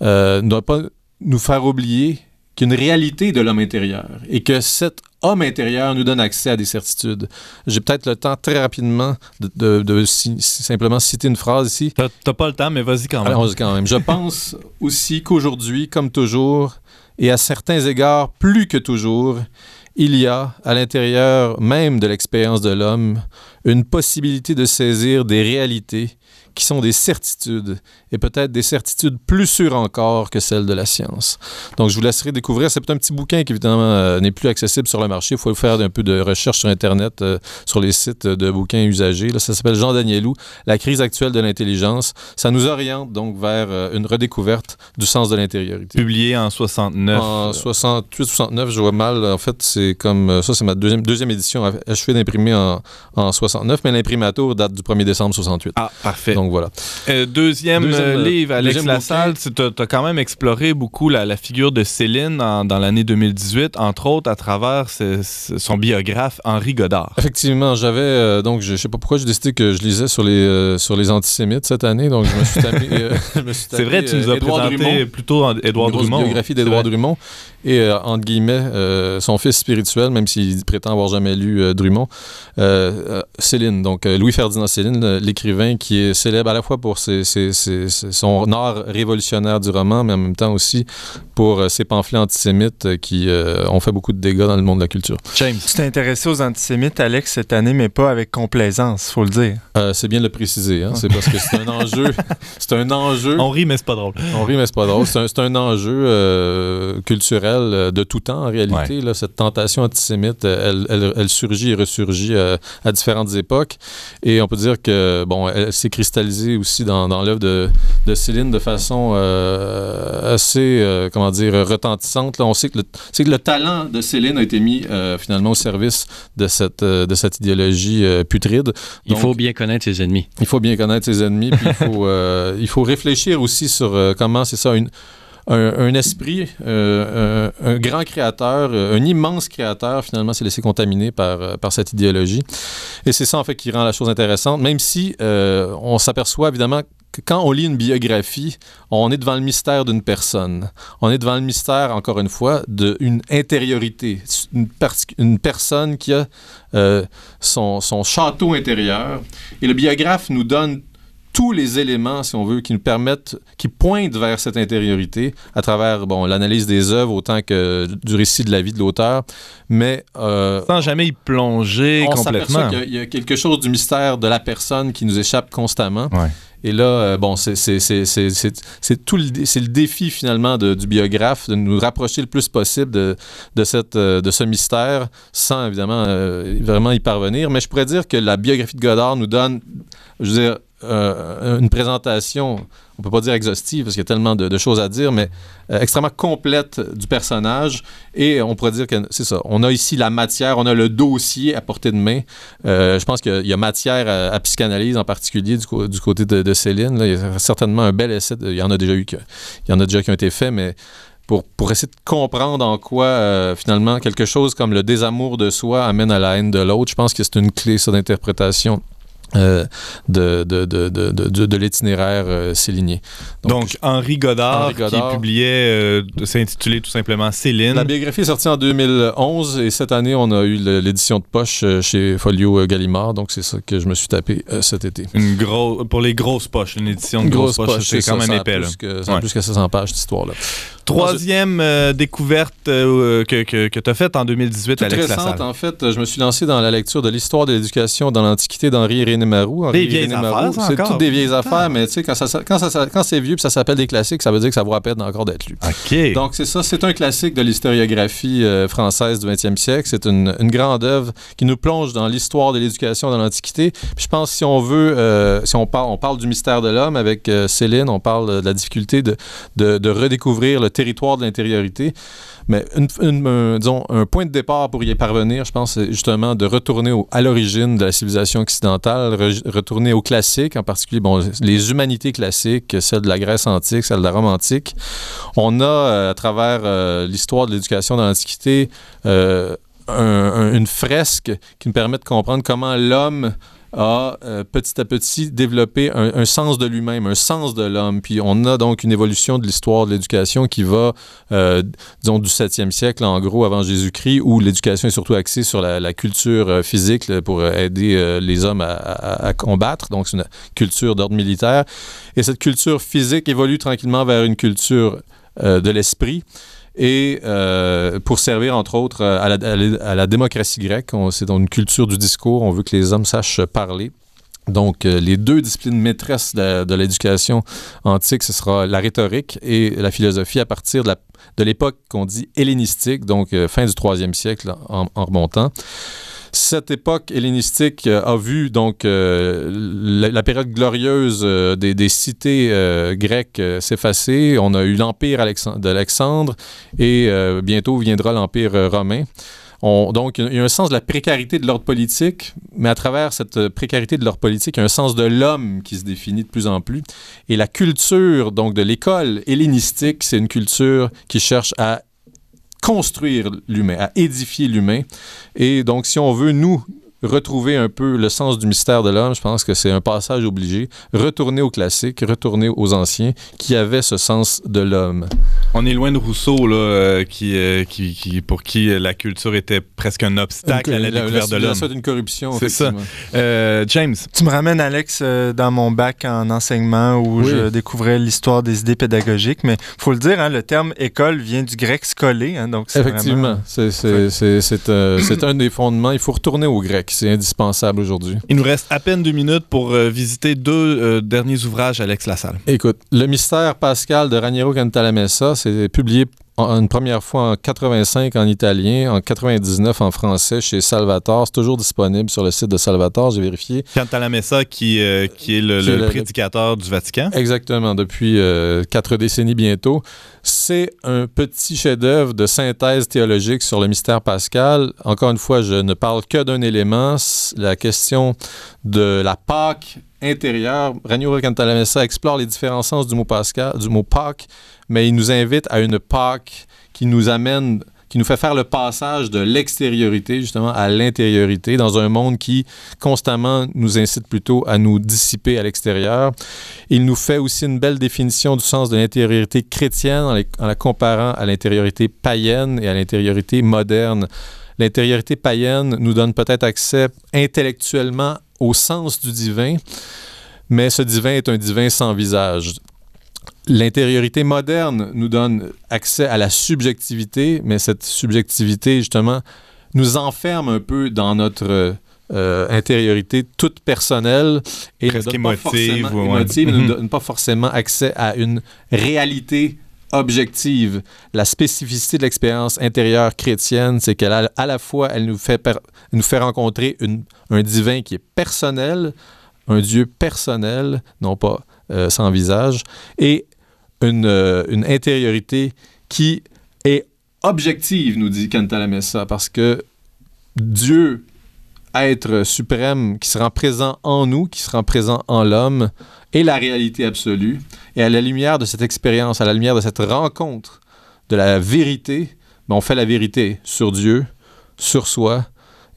ne doit pas nous faire oublier qu'il y a une réalité de l'homme intérieur et que cet homme intérieur nous donne accès à des certitudes. J'ai peut-être le temps très rapidement de, de- de si- simplement citer une phrase ici. T'as pas le temps, mais vas-y quand même. Allons-y quand même. Je pense aussi qu'aujourd'hui, comme toujours, et à certains égards plus que toujours, il y a, à l'intérieur même de l'expérience de l'homme, une possibilité de saisir des réalités qui sont des certitudes, et peut-être des certitudes plus sûres encore que celles de la science. Donc, je vous laisserai découvrir. C'est un petit bouquin qui, évidemment, euh, n'est plus accessible sur le marché. Il faut faire un peu de recherche sur Internet, euh, sur les sites de bouquins usagés. Là, ça s'appelle Jean Danielou, La crise actuelle de l'intelligence. Ça nous oriente donc vers euh, une redécouverte du sens de l'intériorité. Publié en 69. En 68-69, je vois mal. En fait, c'est comme ça, c'est ma deuxième, deuxième édition achevée d'imprimer en, en 69, mais l'imprimatur date du 1er décembre 68. Ah, parfait. Donc voilà. Euh, deuxième, Deuxième, euh, euh, livre, Alex deuxième Lassalle, tu as, quand même exploré beaucoup la, la figure de Céline en- dans l'année 2018, entre autres à travers son biographe Henri Godard. Effectivement, j'avais euh, donc je, je sais pas pourquoi j'ai décidé que je lisais sur les euh, sur les antisémites cette année, donc je me suis tapé. euh, C'est vrai, tu nous euh, as Édouard présenté Drummond. plutôt en- Édouard une Drummond. biographie vrai. Drummond et euh, entre guillemets euh, son fils spirituel, même s'il prétend avoir jamais lu euh, Drummond, euh, euh, Céline, donc euh, Louis Ferdinand Céline, euh, l'écrivain qui est célèbre à la fois pour ses, ses- ses- ses- son art révolutionnaire du roman, mais en même temps aussi pour euh, ses pamphlets antisémites euh, qui euh, ont fait beaucoup de dégâts dans le monde de la culture. James. Tu t'es intéressé aux antisémites, Alex, cette année, mais pas avec complaisance, faut le dire. Euh, c'est bien de le préciser, hein, c'est parce que c'est un enjeu, c'est un enjeu. On rit, mais c'est pas drôle. On rit, mais c'est pas drôle. C'est un, c'est un enjeu euh, culturel de tout temps, en réalité. Là, cette tentation antisémite, elle, elle- elle surgit et ressurgit euh, à différentes époques. Et on peut dire que, bon, elle s'est cristallisée aussi dans, dans l'œuvre de, de Céline de façon euh, assez, euh, comment dire, retentissante. Là, on sait que, le, c'est que le talent de Céline a été mis euh, finalement au service de cette, de cette idéologie putride. Il faut bien connaître ses ennemis. il faut bien connaître ses ennemis, puis il faut, il faut réfléchir aussi sur comment c'est ça, une- un, esprit, euh, un, un grand créateur, euh, un immense créateur, finalement, s'est laissé contaminer par, euh, par cette idéologie. Et c'est ça, en fait, qui rend la chose intéressante, même si euh, on s'aperçoit, évidemment, que quand on lit une biographie, on est devant le mystère d'une personne. On est devant le mystère, encore une fois, d'une intériorité. Une, personne qui a euh, son, son château intérieur. Et le biographe nous donne tous les éléments, si on veut, qui nous permettent, qui pointent vers cette intériorité à travers bon, l'analyse des œuvres autant que du récit de la vie de l'auteur. Mais euh, Sans jamais y plonger on complètement. il y a quelque chose du mystère de la personne qui nous échappe constamment. Ouais. Et là, euh, bon, c'est c'est- c'est- c'est- c'est- c'est tout le, c'est le défi finalement de- du biographe de nous rapprocher le plus possible de, de, cette, euh, de ce mystère sans évidemment euh, vraiment y parvenir. Mais je pourrais dire que la biographie de Godard nous donne, je veux dire, euh, une présentation, on peut pas dire exhaustive parce qu'il y a tellement de, choses à dire, mais euh, extrêmement complète du personnage. Et on pourrait dire que c'est ça. On a ici la matière, on a le dossier à portée de main. Euh, je pense qu'il y a- matière à, psychanalyse en particulier du, côté de, Céline. Il y a certainement un bel essai. il y en a déjà eu, il y en a déjà qui ont été faits, mais pour, essayer de comprendre en quoi finalement quelque chose comme le désamour de soi amène à la haine de l'autre, je pense que c'est une clé ça d'interprétation. Euh, de, de, de, de, l'itinéraire euh, célinien. Donc, Henri Godard, Henri Godard. qui publiait, euh, s'intitulait tout simplement Céline. La biographie est sortie en 2011 et cette année, on a eu l'édition de poche euh, chez Folio euh, Gallimard. Donc, c'est ça que je me suis tapé cet été. Une grosse, pour les grosses poches, une édition de grosses poches, c'est quand ça, même ça épais. plus que, ça a Ouais. plus que 700 pages, cette histoire-là. Troisième euh, découverte euh, que, que, que tu as faite en 2018, Toute Alex récente, Lassalle. en fait, je me suis lancé dans la lecture de l'histoire de l'éducation dans l'Antiquité d'Henri Irénée Marou. Henri Des vieilles affaires, C'est toutes des vieilles affaires, mais tu sais, quand, ça, quand, ça- quand c'est vieux et ça s'appelle des classiques, ça veut dire que ça vaut la peine encore d'être lu. OK. Donc, c'est ça, c'est un classique de l'historiographie euh, française du 20e siècle. C'est une, une grande œuvre qui nous plonge dans l'histoire de l'éducation dans l'Antiquité. Puis je pense, si on veut, euh, si on parle, on parle du mystère de l'homme avec euh, Céline, on parle de la difficulté de, de, de redécouvrir le territoire de l'intériorité. Mais un, point de départ pour y parvenir, je pense, c'est justement de retourner à l'origine de la civilisation occidentale, re- retourner aux classiques, en particulier bon, les humanités classiques, celles de la Grèce antique, celles de la Rome antique. On a, euh, à travers euh, l'histoire de l'éducation dans l'Antiquité, euh, un- un- une fresque qui nous permet de comprendre comment l'homme a euh, petit à petit développé un, sens de lui-même, un sens de l'homme. Puis on a donc une évolution de l'histoire de l'éducation qui va, euh, disons, du 7e siècle, en gros, avant Jésus-Christ, où l'éducation est surtout axée sur la, culture euh, physique pour aider les hommes à, à- combattre. Donc c'est une culture d'ordre militaire. Et cette culture physique évolue tranquillement vers une culture de l'esprit et euh, pour servir entre autres euh, à la, démocratie grecque. C'est dans une culture du discours, on veut que les hommes sachent parler. Donc, euh, les deux disciplines maîtresses de, l'éducation antique, ce sera la rhétorique et la philosophie à partir de l'époque qu'on dit hellénistique, donc fin du troisième siècle en, en remontant. Cette époque hellénistique euh, a vu donc euh, la, période glorieuse euh, des, cités grecques s'effacer. On a eu l'empire Alexan- d'Alexandre et bientôt viendra l'empire romain. On- donc, il y a un sens de la précarité de l'ordre politique, mais à travers cette précarité de l'ordre politique, il y a un sens de l'homme qui se définit de plus en plus. Et la culture donc de l'école hellénistique, c'est une culture qui cherche à construire l'humain, à édifier l'humain. Et donc, si on veut, nous, retrouver un peu le sens du mystère de l'homme, je pense que c'est un passage obligé. Retourner aux classiques, retourner aux anciens qui avaient ce sens de l'homme. On est loin de Rousseau, là, euh, qui, euh, qui, qui- pour qui euh, la culture était presque un obstacle à la, découverte de l'homme. C'est une corruption. C'est ça. Euh, James, Tu me ramènes, Alex, euh, dans mon bac en enseignement où Oui. je découvrais l'histoire des idées pédagogiques. Mais faut le dire, hein, le terme école vient du grec scoler. hein, donc Effectivement, vraiment- c'est c'est- c'est- c'est, c'est un des fondements. Il faut retourner au grec, c'est indispensable aujourd'hui. il nous reste à peine deux minutes pour euh, visiter deux euh, derniers ouvrages Alex Lassalle. Écoute, Le mystère pascal de Raniero Cantalamessa, c'est publié une première fois en 85 en italien, en 99 en français chez Salvatore. C'est toujours disponible sur le site de Salvatore, j'ai vérifié. Cantalamessa, qui, euh, qui est le, Qui est le le- prédicateur du Vatican. Exactement, depuis euh, quatre décennies bientôt. C'est un petit chef-d'œuvre de synthèse théologique sur le mystère pascal. Encore une fois, je ne parle que d'un élément, la question de la Pâque intérieure. Raniero Cantalamessa explore les différents sens du mot pascal, du mot Pâque, mais il nous invite à une Pâque qui nous amène qui nous fait faire le passage de l'extériorité justement à l'intériorité dans un monde qui constamment nous incite plutôt à nous dissiper à l'extérieur. Il nous fait aussi une belle définition du sens de l'intériorité chrétienne en la comparant à l'intériorité païenne et à l'intériorité moderne. L'intériorité païenne nous donne peut-être accès intellectuellement au sens du divin, mais ce divin est un divin sans visage. L'intériorité moderne nous donne accès à la subjectivité, mais cette subjectivité, justement, nous enferme un peu dans notre euh, intériorité toute personnelle et Presque donne pas émotive, forcément, ouais, émotive, ne Mhm. donne pas forcément accès à une réalité objective. La spécificité de l'expérience intérieure chrétienne, c'est qu'elle à la fois, elle nous fait, nous fait rencontrer un divin qui est personnel, un Dieu personnel, non pas euh, sans visage, et une, euh, une intériorité qui est objective, nous dit Cantalamessa, parce que Dieu, être suprême, qui se rend présent en nous, qui se rend présent en l'homme, est la réalité absolue. Et à la lumière de cette expérience, à la lumière de cette rencontre de la vérité, ben, on fait la vérité sur Dieu, sur soi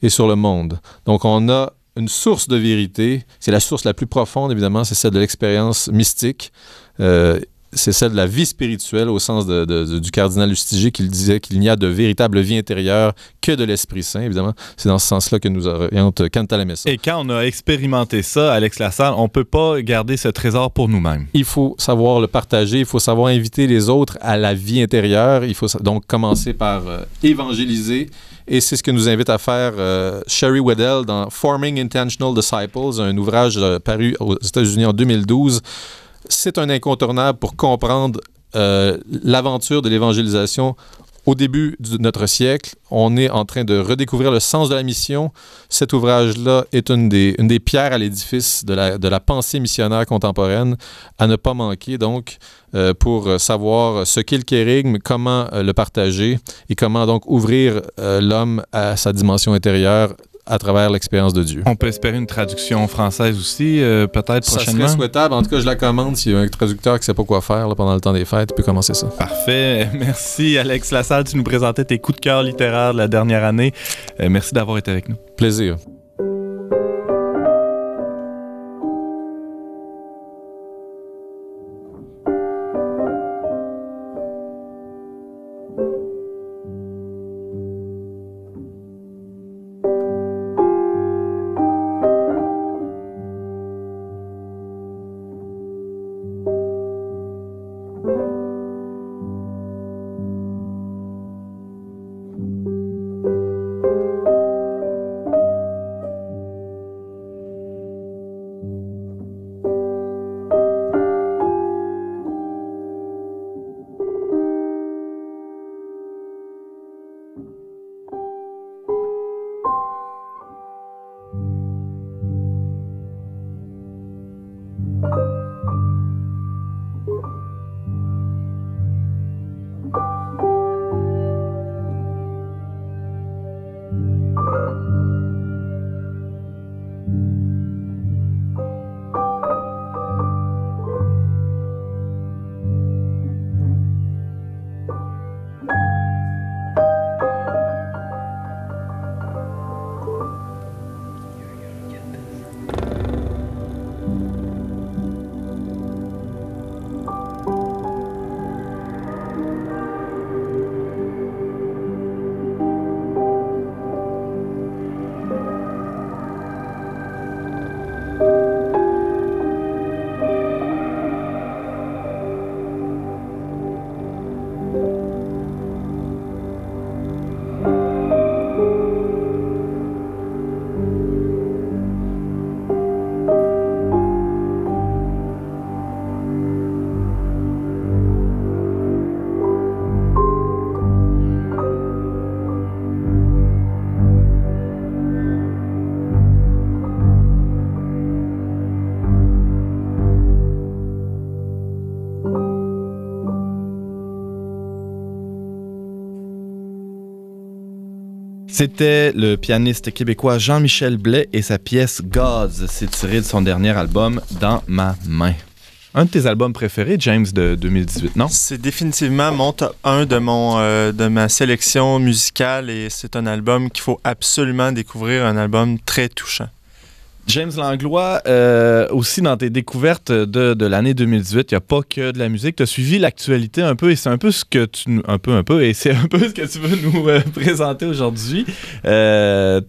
et sur le monde. Donc on a une source de vérité, c'est la source la plus profonde, évidemment, c'est celle de l'expérience mystique. Euh, c'est celle de la vie spirituelle au sens de- de- de- du cardinal Lustiger qui disait qu'il n'y a de véritable vie intérieure que de l'Esprit Saint, évidemment. C'est dans ce sens-là que nous oriente Cantalamessa. Et quand on a expérimenté ça, Alex Lassalle, on peut pas garder ce trésor pour nous-mêmes. Il faut savoir le partager, il faut savoir inviter les autres à la vie intérieure. Il faut donc commencer par euh, évangéliser. Et c'est ce que nous invite à faire euh, Sherry Weddell dans Forming Intentional Disciples, un ouvrage euh, paru aux États-Unis en 2012. C'est un incontournable pour comprendre euh, l'aventure de l'évangélisation au début de notre siècle. On est en train de redécouvrir le sens de la mission. Cet ouvrage-là est une des, pierres à l'édifice de la, pensée missionnaire contemporaine à ne pas manquer, donc, euh, pour savoir ce qu'est le kérigme, comment euh, le partager et comment donc ouvrir l'homme à sa dimension intérieure à travers l'expérience de Dieu. On peut espérer une traduction française aussi, euh, peut-être Ça prochainement. serait souhaitable. En tout cas, je la commande. S'il y a un traducteur qui ne sait pas quoi faire là, pendant le temps des fêtes, il peut commencer ça. Parfait. Merci, Alex Lassalle. Tu nous présentais tes coups de cœur littéraires de la dernière année. Euh, merci d'avoir été avec nous. Plaisir. C'était le pianiste québécois Jean-Michel Blais et sa pièce Gods. C'est tiré de son dernier album Dans ma main. Un de tes albums préférés, James, de 2018, non? C'est définitivement mon top 1 de, mon, euh, de ma sélection musicale et c'est un album qu'il faut absolument découvrir, un album très touchant. James Langlois, euh, aussi dans tes découvertes de, de l'année 2018, il n'y a pas que de la musique. Tu as suivi l'actualité un peu et c'est un peu ce que tu un peu un peu et c'est un peu ce que tu veux nous euh, présenter aujourd'hui. Euh,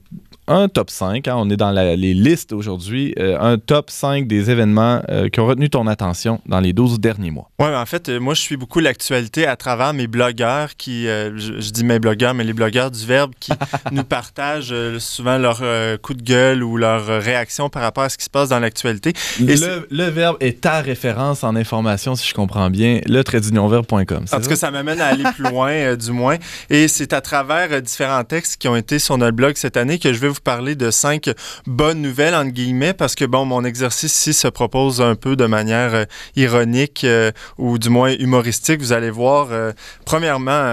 un top 5, hein, on est dans la- les listes aujourd'hui, euh, un top 5 des événements euh, qui ont retenu ton attention dans les 12 derniers mois. Oui, en fait, euh, moi, je suis beaucoup l'actualité à travers mes blogueurs qui, je, je dis mes blogueurs, mais les blogueurs du Verbe qui nous partagent souvent leur coup de gueule ou leur réaction par rapport à ce qui se passe dans l'actualité. Le, le verbe est ta référence en information, si je comprends bien, le traitdunionverbe.com. En tout cas, ça? m'amène à aller plus loin, du moins. Et c'est à travers différents textes qui ont été sur notre blog cette année que je vais vous parler de cinq bonnes nouvelles, entre guillemets, parce que, bon, mon exercice ici se propose un peu de manière euh, ironique euh, ou du moins humoristique. Vous allez voir, euh, premièrement,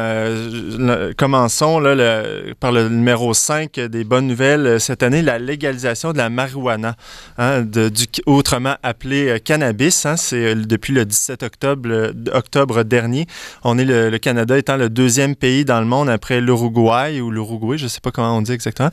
commençons là, par le numéro 5 des bonnes nouvelles cette année, la légalisation de la marijuana, hein, autrement appelé euh, cannabis. hein. c'est depuis le 17 octobre, octobre dernier. On est le, Canada étant le deuxième pays dans le monde après l'Uruguay ou l'Uruguay, je ne sais pas comment on dit exactement,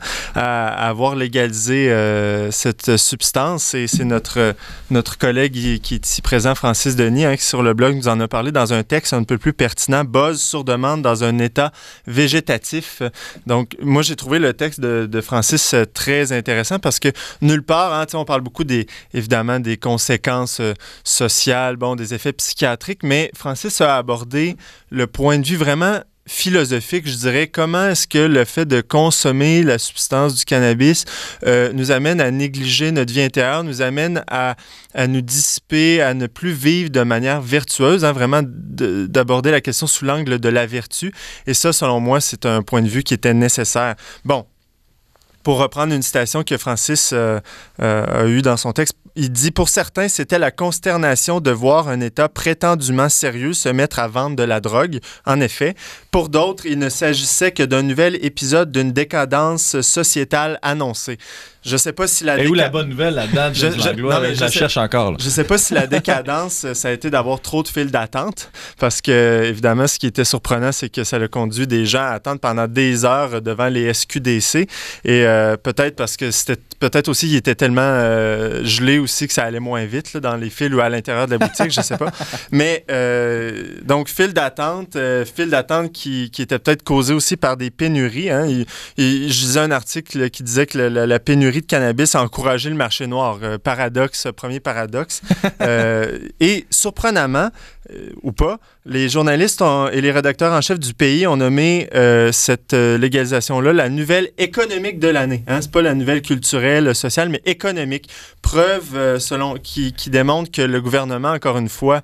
à avoir légalisé euh, cette substance. Et c'est notre, notre collègue qui, est ici présent, Francis Denis, hein, qui sur le blog nous en a parlé dans un texte un peu plus pertinent, Buzz sur demande dans un état végétatif. Donc, moi, j'ai trouvé le texte de, Francis euh, très intéressant parce que nulle part, hein, on parle beaucoup des, évidemment des conséquences euh, sociales, bon, des effets psychiatriques, mais Francis a abordé le point de vue vraiment philosophique, je dirais, comment est-ce que le fait de consommer la substance du cannabis euh, nous amène à négliger notre vie intérieure, nous amène à, à nous dissiper, à ne plus vivre de manière vertueuse, hein, vraiment de- d'aborder la question sous l'angle de la vertu. Et ça, selon moi, c'est un point de vue qui était nécessaire. Bon, pour reprendre une citation que Francis euh, euh, a eue dans son texte, il dit Pour certains, c'était la consternation de voir un État prétendument sérieux se mettre à vendre de la drogue. En effet, pour d'autres, il ne s'agissait que d'un nouvel épisode d'une décadence sociétale annoncée. Je ne sais pas si la Et où la bonne nouvelle là-dedans, Je- je- Langlois? non, mais je la sais- cherche encore. là. je sais pas si la décadence, euh, ça a été d'avoir trop de files d'attente, parce que, évidemment, ce qui était surprenant, c'est que ça a conduit des gens à attendre pendant des heures devant les SQDC. Et euh, peut-être parce que c'était peut-être aussi qu'il était tellement euh, gelé aussi que ça allait moins vite là, dans les files ou à l'intérieur de la boutique, je sais pas. Mais euh, donc, file d'attente, file d'attente qui, qui était peut-être causée aussi par des pénuries. hein. Il- il- je lisais un article qui disait que la, la- la pénurie de cannabis a encouragé le marché noir. Euh, paradoxe, premier paradoxe. Euh, et surprenamment, euh, ou pas, les journalistes et les rédacteurs en chef du pays ont nommé euh, cette euh, légalisation-là la nouvelle économique de l'année. Hein? C'est pas la nouvelle culturelle, sociale, mais économique. Preuve euh, selon qui, qui démontre que le gouvernement, encore une fois,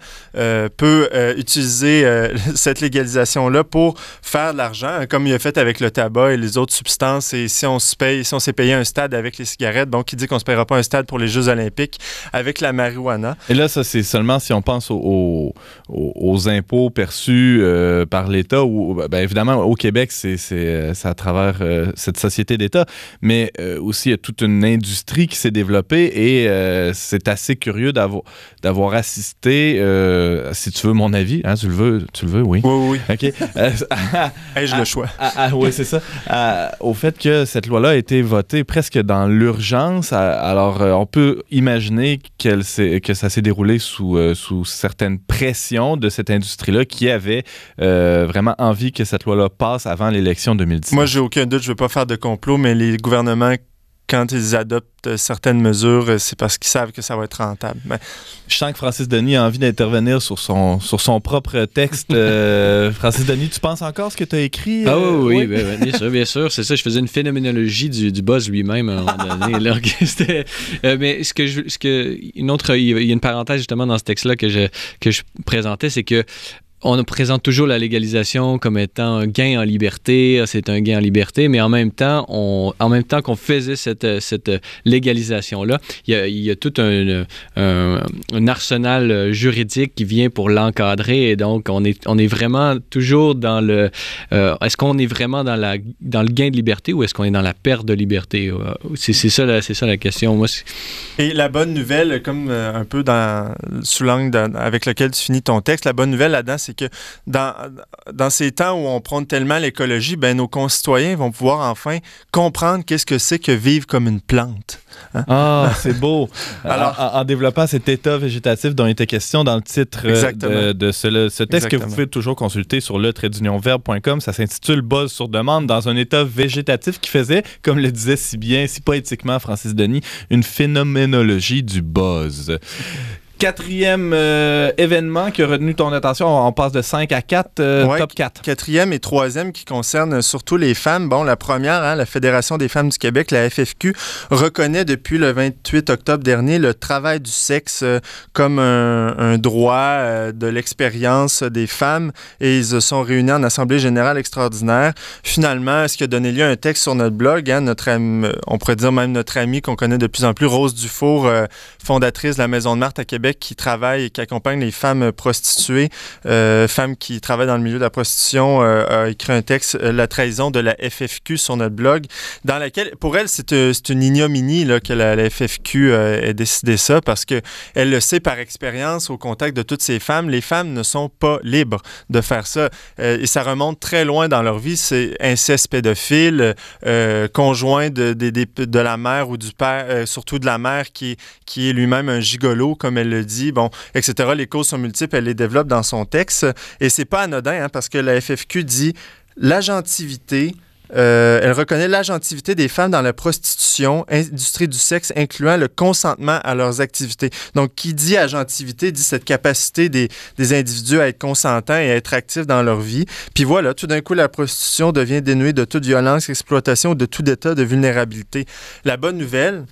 peut utiliser cette légalisation-là pour faire de l'argent, hein, comme il a fait avec le tabac et les autres substances. Et si on se paye, si on s'est payé un stade avec les cigarettes, donc il dit qu'on se paiera pas un stade pour les Jeux olympiques avec la marijuana. Et là, ça, c'est seulement si on pense aux, aux- aux- aux impôts perçus euh, par l'État, ou ben, évidemment, au Québec, c'est euh, à travers euh, cette société d'État, mais aussi, il y a toute une industrie qui s'est développée et c'est assez curieux d'avoir assisté, si tu veux mon avis, hein, tu le veux, tu le veux, oui. Oui, oui. OK. Ai-je le choix? Oui, c'est ça. Au fait que cette loi-là a été votée presque dans l'urgence. Alors, on peut imaginer s'est- que ça s'est déroulé sous, sous certaines pressions de cette industrie-là qui avait euh, vraiment envie que cette loi-là passe avant l'élection 2010. Moi, j'ai aucun doute, je veux pas faire de complot, mais les gouvernements, quand ils adoptent certaines mesures, euh, c'est parce qu'ils savent que ça va être rentable. Mais Je sens que Francis Denis a envie d'intervenir sur son, sur son propre texte. Euh, Francis Denis, tu penses encore ce que tu as écrit? Ah euh, oui, oui, ben, ben, bien sûr, bien sûr. C'est ça, je faisais une phénoménologie du, du buzz lui-même à un moment donné. là, euh, mais ce que je, ce que, une autre, il y a une parenthèse justement dans ce texte-là que je, que je présentais, c'est que on présente toujours la légalisation comme étant un gain en liberté, c'est un gain en liberté, mais en même temps, en même temps qu'on faisait cette, cette légalisation-là, il y a, tout un, arsenal juridique qui vient pour l'encadrer et donc on est, on est vraiment toujours dans le... euh, est-ce qu'on est vraiment dans, la, dans le gain de liberté ou est-ce qu'on est dans la perte de liberté? Euh, C'est ça, la- c'est ça la question. Et la bonne nouvelle, comme euh, un peu dans, sous l'angle avec lequel tu finis ton texte, la bonne nouvelle là-dedans, c'est que dans, dans ces temps où on prône tellement l'écologie, ben, nos concitoyens vont pouvoir enfin comprendre qu'est-ce que c'est que vivre comme une plante. Ah, c'est beau. Alors- en, en développant cet état végétatif dont il était question dans le titre euh, de, de ce, ce texte que vous pouvez toujours consulter sur le verbe.com, ça s'intitule Buzz sur demande dans un état végétatif qui faisait, comme le disait si bien, si poétiquement Francis Denis, une phénoménologie du buzz. Quatrième euh, événement qui a retenu ton attention, on passe de 5 à 4, euh, Ouais. top 4. Quatrième et troisième qui concernent surtout les femmes. Bon, la première, hein, la Fédération des femmes du Québec, la FFQ, reconnaît depuis le 28 octobre dernier le travail du sexe euh, comme un, un droit de l'expérience des femmes et ils se sont réunis en Assemblée générale extraordinaire. Finalement, ce qui a donné lieu à un texte sur notre blog, hein, notre on pourrait dire même notre amie qu'on connaît de plus en plus, Rose Dufour, fondatrice de la Maison de Marthe à Québec, qui travaille et qui accompagne les femmes prostituées euh, femme qui travaille dans le milieu de la prostitution euh, a écrit un texte, euh, La trahison de la FFQ, sur notre blog, dans laquelle, pour elle, c'est une ignominie là, que la, FFQ ait décidé ça, parce que elle le sait par expérience au contact de toutes ces femmes. Les femmes ne sont pas libres de faire ça. Et ça remonte très loin dans leur vie. C'est inceste pédophile, conjoint de, la mère ou du père, surtout de la mère qui, qui est lui-même un gigolo, comme elle le dit, bon, etc. Les causes sont multiples, elle les développe dans son texte. Et c'est pas anodin, hein, parce que la FFQ dit l'agentivité. euh, elle reconnaît l'agentivité des femmes dans la prostitution, industrie du sexe, incluant le consentement à leurs activités. Donc, qui dit agentivité dit cette capacité des, des individus à être consentants et à être actifs dans leur vie. Puis voilà, tout d'un coup, la prostitution devient dénuée de toute violence, exploitation de tout état de vulnérabilité. La bonne nouvelle,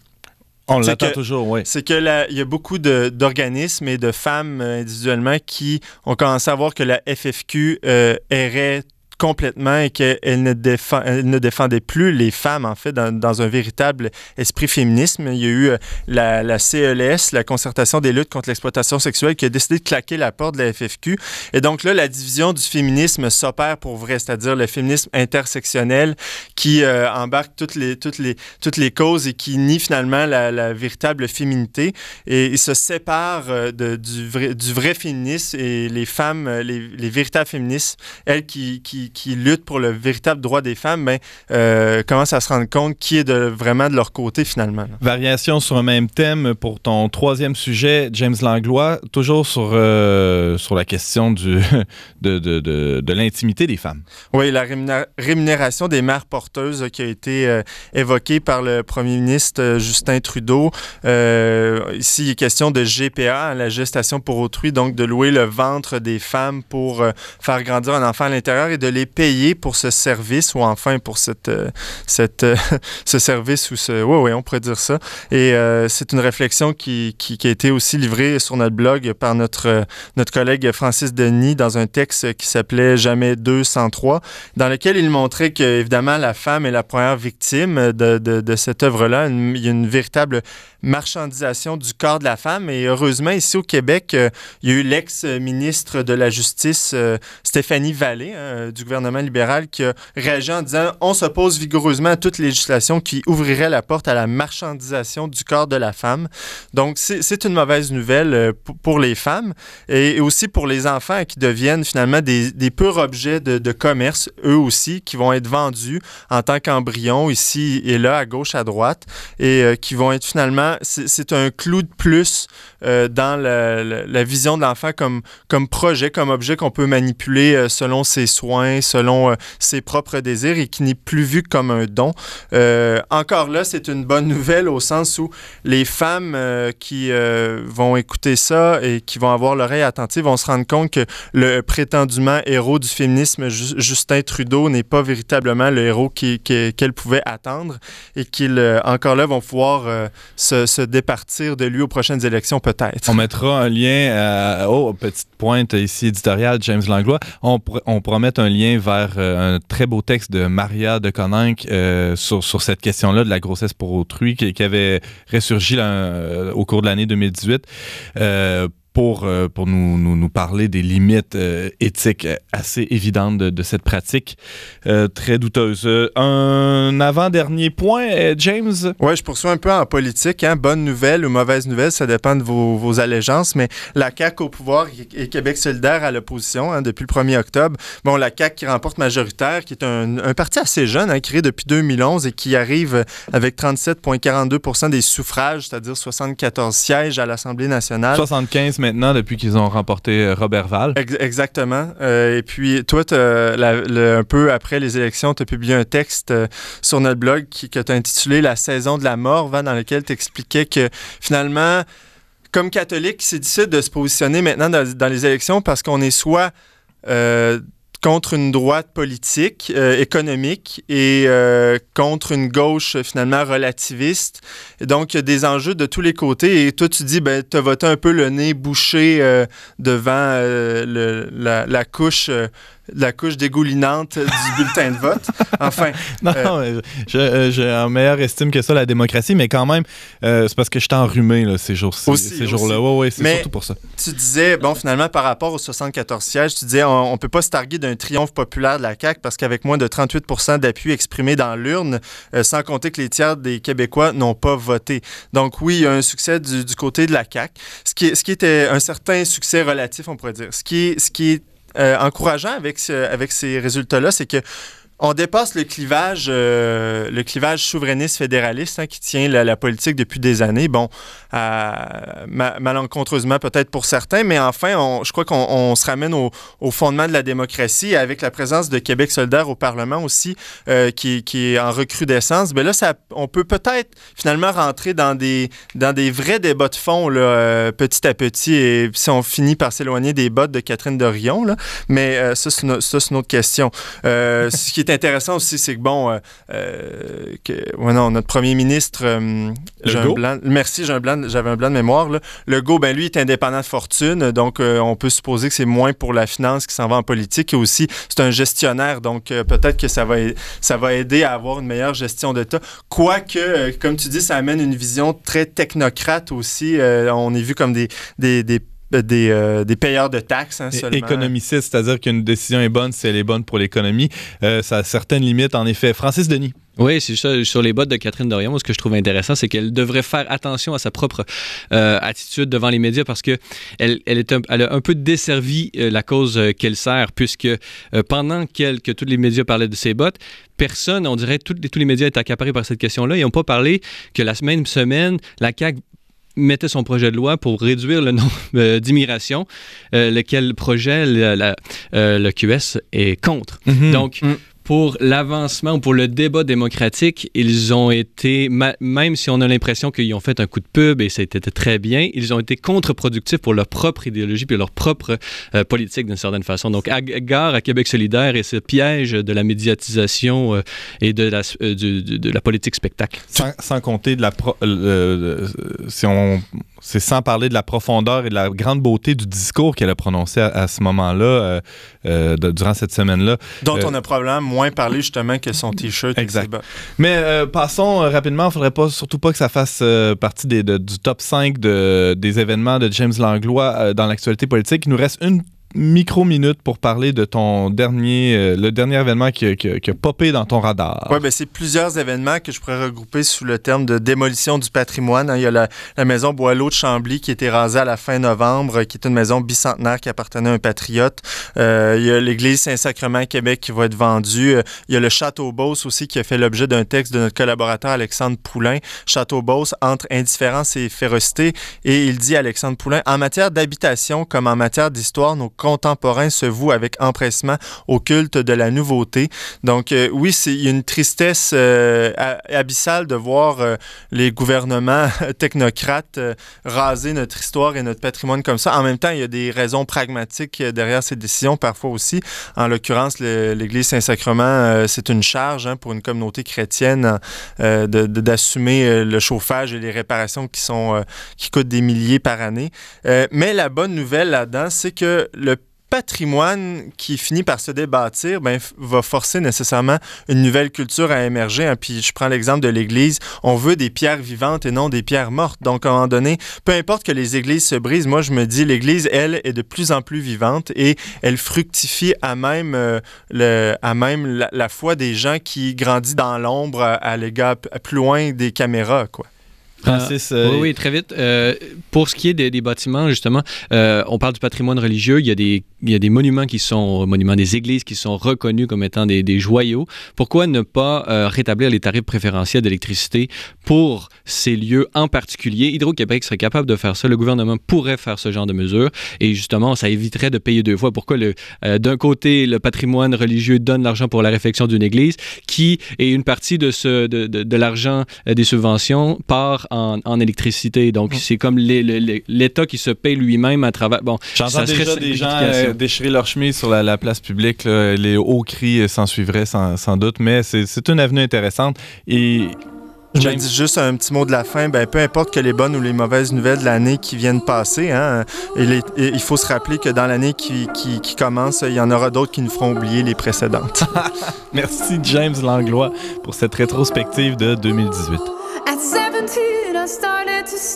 On C'est l'attend que- toujours, oui. c'est que la- il y a beaucoup de- d'organismes et de femmes euh, individuellement qui ont commencé à voir que la FFQ euh, errait complètement et qu'elle ne, ne défendait plus les femmes, en fait, dans, un véritable esprit féminisme. Il y a eu euh, la, la CELS, la Concertation des luttes contre l'exploitation sexuelle, qui a décidé de claquer la porte de la FFQ. Et donc là, la division du féminisme s'opère pour vrai, c'est-à-dire le féminisme intersectionnel qui euh, embarque toutes les, toutes, les, toutes les causes et qui nie finalement la, véritable féminité. Et il se sépare euh, du, vrai, du féminisme et les femmes, les, les véritables féministes, elles qui, qui, qui luttent pour le véritable droit des femmes, ben, euh, commencent à se rendre compte qui est de, vraiment de leur côté finalement. là? Variation sur un même thème pour ton troisième sujet, James Langlois, toujours sur, euh, sur la question du, de, de, de, de l'intimité des femmes. Oui, la rémunéra- rémunération des mères porteuses qui a été euh, évoquée par le premier ministre Justin Trudeau. Ici, il est question de GPA, hein, la gestation pour autrui, donc de louer le ventre des femmes pour faire grandir un enfant à l'intérieur et de les payer pour ce service ou enfin pour cette, euh, cette, euh, ce service ou ce... Oui, oui, on pourrait dire ça. Et euh, c'est une réflexion qui, qui, a été aussi livrée sur notre blog par notre, notre collègue Francis Denis dans un texte qui s'appelait Jamais 203 dans lequel il montrait que, évidemment, la femme est la première victime de, de, cette œuvre-là. Il y a une véritable marchandisation du corps de la femme. Et heureusement, ici au Québec, il y a eu l'ex-ministre de la Justice, Stéphanie Vallée, hein, du gouvernement libéral, qui a réagi en disant on s'oppose vigoureusement à toute législation qui ouvrirait la porte à la marchandisation du corps de la femme. Donc, c'est une mauvaise nouvelle euh, pour- les femmes et, aussi pour les enfants qui deviennent finalement des, des purs objets de, de commerce, eux aussi, qui vont être vendus en tant qu'embryons ici et là, à gauche, à droite, et euh, qui vont être finalement, c'est un clou de plus euh, dans la, vision de l'enfant comme, comme projet, comme objet qu'on peut manipuler euh, selon ses soins selon euh, ses propres désirs et qui n'est plus vu comme un don. Encore là, c'est une bonne nouvelle au sens où les femmes qui vont écouter ça et qui vont avoir l'oreille attentive vont se rendre compte que le prétendument héros du féminisme, Ju- Justin Trudeau, n'est pas véritablement le héros qui- qui- qu'elles pouvaient attendre et qu'ils, encore là, vont pouvoir se départir de lui aux prochaines élections, On mettra un lien, euh, oh, petite pointe ici éditoriale, James Langlois. On, pr- un lien vers euh, un très beau texte de Maria de Coninck euh, sur, cette question-là de la grossesse pour autrui qui, avait ressurgi euh, au cours de l'année 2018. Pour, euh, pour nous, nous, nous parler des limites euh, éthiques euh, assez évidentes de, de cette pratique euh, très douteuse. Un avant-dernier point, James? Oui, je poursuis un peu en politique. Hein. Bonne nouvelle ou mauvaise nouvelle, ça dépend de vos, vos allégeances. Mais la CAQ au pouvoir et Québec solidaire à l'opposition hein, depuis le 1er octobre. Bon, la CAQ qui remporte majoritaire, qui est un, un parti assez jeune, hein, créé depuis 2011 et qui arrive avec 37,42 des suffrages, c'est-à-dire 74 sièges à l'Assemblée nationale. 75 maintenant depuis qu'ils ont remporté euh, Robert Val. Ex- Exactement. Euh, et puis, toi, un peu après les élections, tu as publié un texte euh, sur notre blog qui, que tu as intitulé La saison de la mort, dans lequel tu expliquais que finalement, comme catholique, c'est difficile de se positionner maintenant dans, les élections parce qu'on est soit contre une droite politique, euh, économique et euh, contre une gauche euh, finalement relativiste. Et donc, il y a des enjeux de tous les côtés. Et toi, tu dis, ben, tu as voté un peu le nez bouché euh, devant euh, le- la, la couche. La couche dégoulinante du bulletin de vote. Enfin, Non, Euh, je- euh, j'ai en meilleure estime que ça, la démocratie, mais quand même, euh, c'est parce que je suis enrhumé là, ces jours-ci. Ces jours-là. aussi. Ouais, c'est surtout pour ça. tu disais, bon, finalement, par rapport aux 74 sièges, tu disais, on, on peut pas se targuer d'un triomphe populaire de la CAQ parce qu'avec moins de 38 d'appui exprimé dans l'urne, euh, sans compter que les tiers des Québécois n'ont pas voté. Donc oui, il y a un succès du, du côté de la CAQ, ce qui, ce qui était un certain succès relatif, on pourrait dire. Ce qui ce qui est encourageant avec, ce- avec ces résultats-là, c'est que on dépasse le clivage, euh, le clivage souverainiste fédéraliste hein, qui tient la, politique depuis des années. Bon, euh, ma- malencontreusement peut-être pour certains, mais enfin, on- je crois qu'on on se ramène au, fondement de la démocratie avec la présence de Québec solidaire au Parlement aussi, euh, qui, est en recrudescence. Mais là, ça, on peut peut-être finalement rentrer dans des, dans des vrais débats de fond là, petit à petit, et si on finit par s'éloigner des bottes de Catherine Dorion, là. mais ça, c'est une, autre question. Ce qui est intéressant aussi, c'est que, bon, euh, euh, que, ouais, non, notre premier ministre, euh, Legault? blanc, merci, j'ai un blanc, j'avais un blanc de mémoire, là. Legault, ben lui, est indépendant de fortune, donc euh, on peut supposer que c'est moins pour la finance qui s'en va en politique, et aussi, c'est un gestionnaire, donc peut-être que ça va, ça va aider à avoir une meilleure gestion d'État. Quoique, comme tu dis, ça amène une vision très technocrate aussi. On est vu comme des, des, des, des, euh, des payeurs de taxes, hein, seulement. Économiciste, c'est-à-dire qu'une décision est bonne si elle est bonne pour l'économie. Euh, ça a certaines limites, en effet. Francis Denis. Oui, c'est ça. Sur les bottes de Catherine Dorion, moi, ce que je trouve intéressant, c'est qu'elle devrait faire attention à sa propre euh, attitude devant les médias parce que elle, elle, est un, elle a un peu desservi euh, la cause euh, qu'elle sert, puisque euh, pendant que tous les médias parlaient de ses bottes, personne, on dirait, tous les, tous les médias étaient accaparés par cette question-là. Ils n'ont pas parlé que la même semaine, la CAQ mettait son projet de loi pour réduire le nombre euh, d'immigration, euh, lequel projet le, la- euh, le QS est contre. Donc, Mm. Pour l'avancement ou pour le débat démocratique, ils ont été, même si on a l'impression qu'ils ont fait un coup de pub et c'était très bien, ils ont été contre-productifs pour leur propre idéologie puis leur propre euh, politique d'une certaine façon. Donc, à- gare à Québec solidaire et ce piège de la médiatisation euh, et de la, euh, de la politique spectacle. Sans, compter de la si on c'est sans parler de la profondeur et de la grande beauté du discours qu'elle a prononcé à, à ce moment-là euh, euh, durant cette semaine-là. dont Euh, on a probablement moins parlé justement que son t-shirt. Exact. Mais passons rapidement, il ne faudrait pas, surtout pas que ça fasse partie des- de- du top 5 de- des événements de James Langlois dans l'actualité politique. Il nous reste une micro-minute pour parler de ton dernier, euh, le dernier événement qui, a- popé dans ton radar. Oui, ben, c'est plusieurs événements que je pourrais regrouper sous le terme de démolition du patrimoine. hein. Il y a la, maison Boileau de Chambly qui a été rasée à la fin novembre, euh, qui est une maison bicentenaire qui appartenait à un patriote. Euh, il y a l'église Saint-Sacrement Québec qui va être vendue. Il y a le Château Beauce aussi qui a fait l'objet d'un texte de notre collaborateur Alexandre Poulain. Château Beauce entre indifférence et férocité. Et il dit, Alexandre Poulain, en matière d'habitation comme en matière d'histoire, nos contemporains se vouent avec empressement au culte de la nouveauté. Donc euh, oui, c'est une tristesse euh, abyssale de voir euh, les gouvernements technocrates raser notre histoire et notre patrimoine comme ça. En même temps, il y a des raisons pragmatiques derrière ces décisions parfois aussi. En l'occurrence, l'Église Saint-Sacrement, c'est une charge hein, pour une communauté chrétienne d'assumer le chauffage et les réparations qui sont qui coûtent des milliers par année. Mais la bonne nouvelle là-dedans, c'est que le patrimoine qui finit par se débâtir ben, va forcer nécessairement une nouvelle culture à émerger. hein. Puis je prends l'exemple de l'Église. On veut des pierres vivantes et non des pierres mortes. Donc, à un moment donné, peu importe que les églises se brisent, moi, je me dis, l'Église, elle, est de plus en plus vivante et elle fructifie à même, euh, le, à même la, foi des gens qui grandit dans l'ombre à, à l'égard plus loin des caméras, quoi. Francis, Euh, euh, oui, oui, très vite. Euh, pour ce qui est des, des bâtiments, justement, euh, on parle du patrimoine religieux. Il y, a des, il y a des monuments qui sont, monuments des églises qui sont reconnus comme étant des, des joyaux. Pourquoi ne pas euh, rétablir les tarifs préférentiels d'électricité pour ces lieux en particulier? Hydro-Québec serait capable de faire ça. Le gouvernement pourrait faire ce genre de mesures. Et justement, ça éviterait de payer deux fois. Pourquoi, le, euh, d'un côté, le patrimoine religieux donne l'argent pour la réfection d'une église, qui est une partie de, ce, de, de, de l'argent euh, des subventions part en, en électricité. Donc, c'est comme l'État qui se paye lui-même à travers. Bon, J'entends déjà des gens euh, déchirer leur chemise sur la, la place publique. là. Les hauts cris euh, s'en suivraient sans, sans doute, mais c'est une avenue intéressante. Et Je James- me dis juste un petit mot de la fin. Ben, peu importe que les bonnes ou les mauvaises nouvelles de l'année qui viennent passer, hein, et les- et il faut se rappeler que dans l'année qui, qui- qui commence, il y en aura d'autres qui nous feront oublier les précédentes. merci James Langlois pour cette rétrospective de 2018.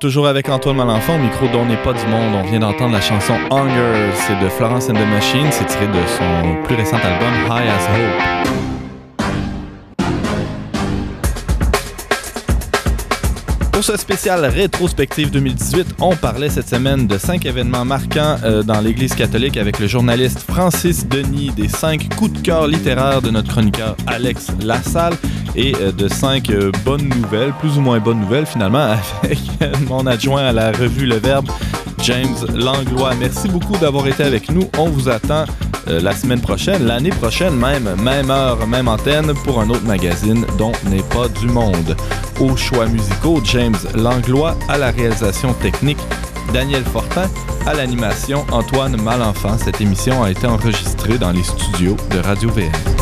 Toujours avec Antoine Malenfant, au micro d'On n'est pas du monde. On vient d'entendre la chanson Hunger, c'est de Florence and the Machine, c'est tiré de son plus récent album High as Hope. Spécial rétrospective 2018, on parlait cette semaine de cinq événements marquants euh, dans l'Église catholique avec le journaliste Francis Denis, des cinq coups de cœur littéraires de notre chroniqueur Alex Lassalle et euh, de cinq euh, bonnes nouvelles, plus ou moins bonnes nouvelles finalement, avec mon adjoint à la revue Le Verbe, James Langlois. Merci beaucoup d'avoir été avec nous. On vous attend euh, la semaine prochaine, l'année prochaine même, même heure, même antenne pour un autre magazine dont n'est pas du monde. Aux choix musicaux, James Langlois à la réalisation technique, Daniel Fortin à l'animation, Antoine Malenfant. Cette émission a été enregistrée dans les studios de Radio VM.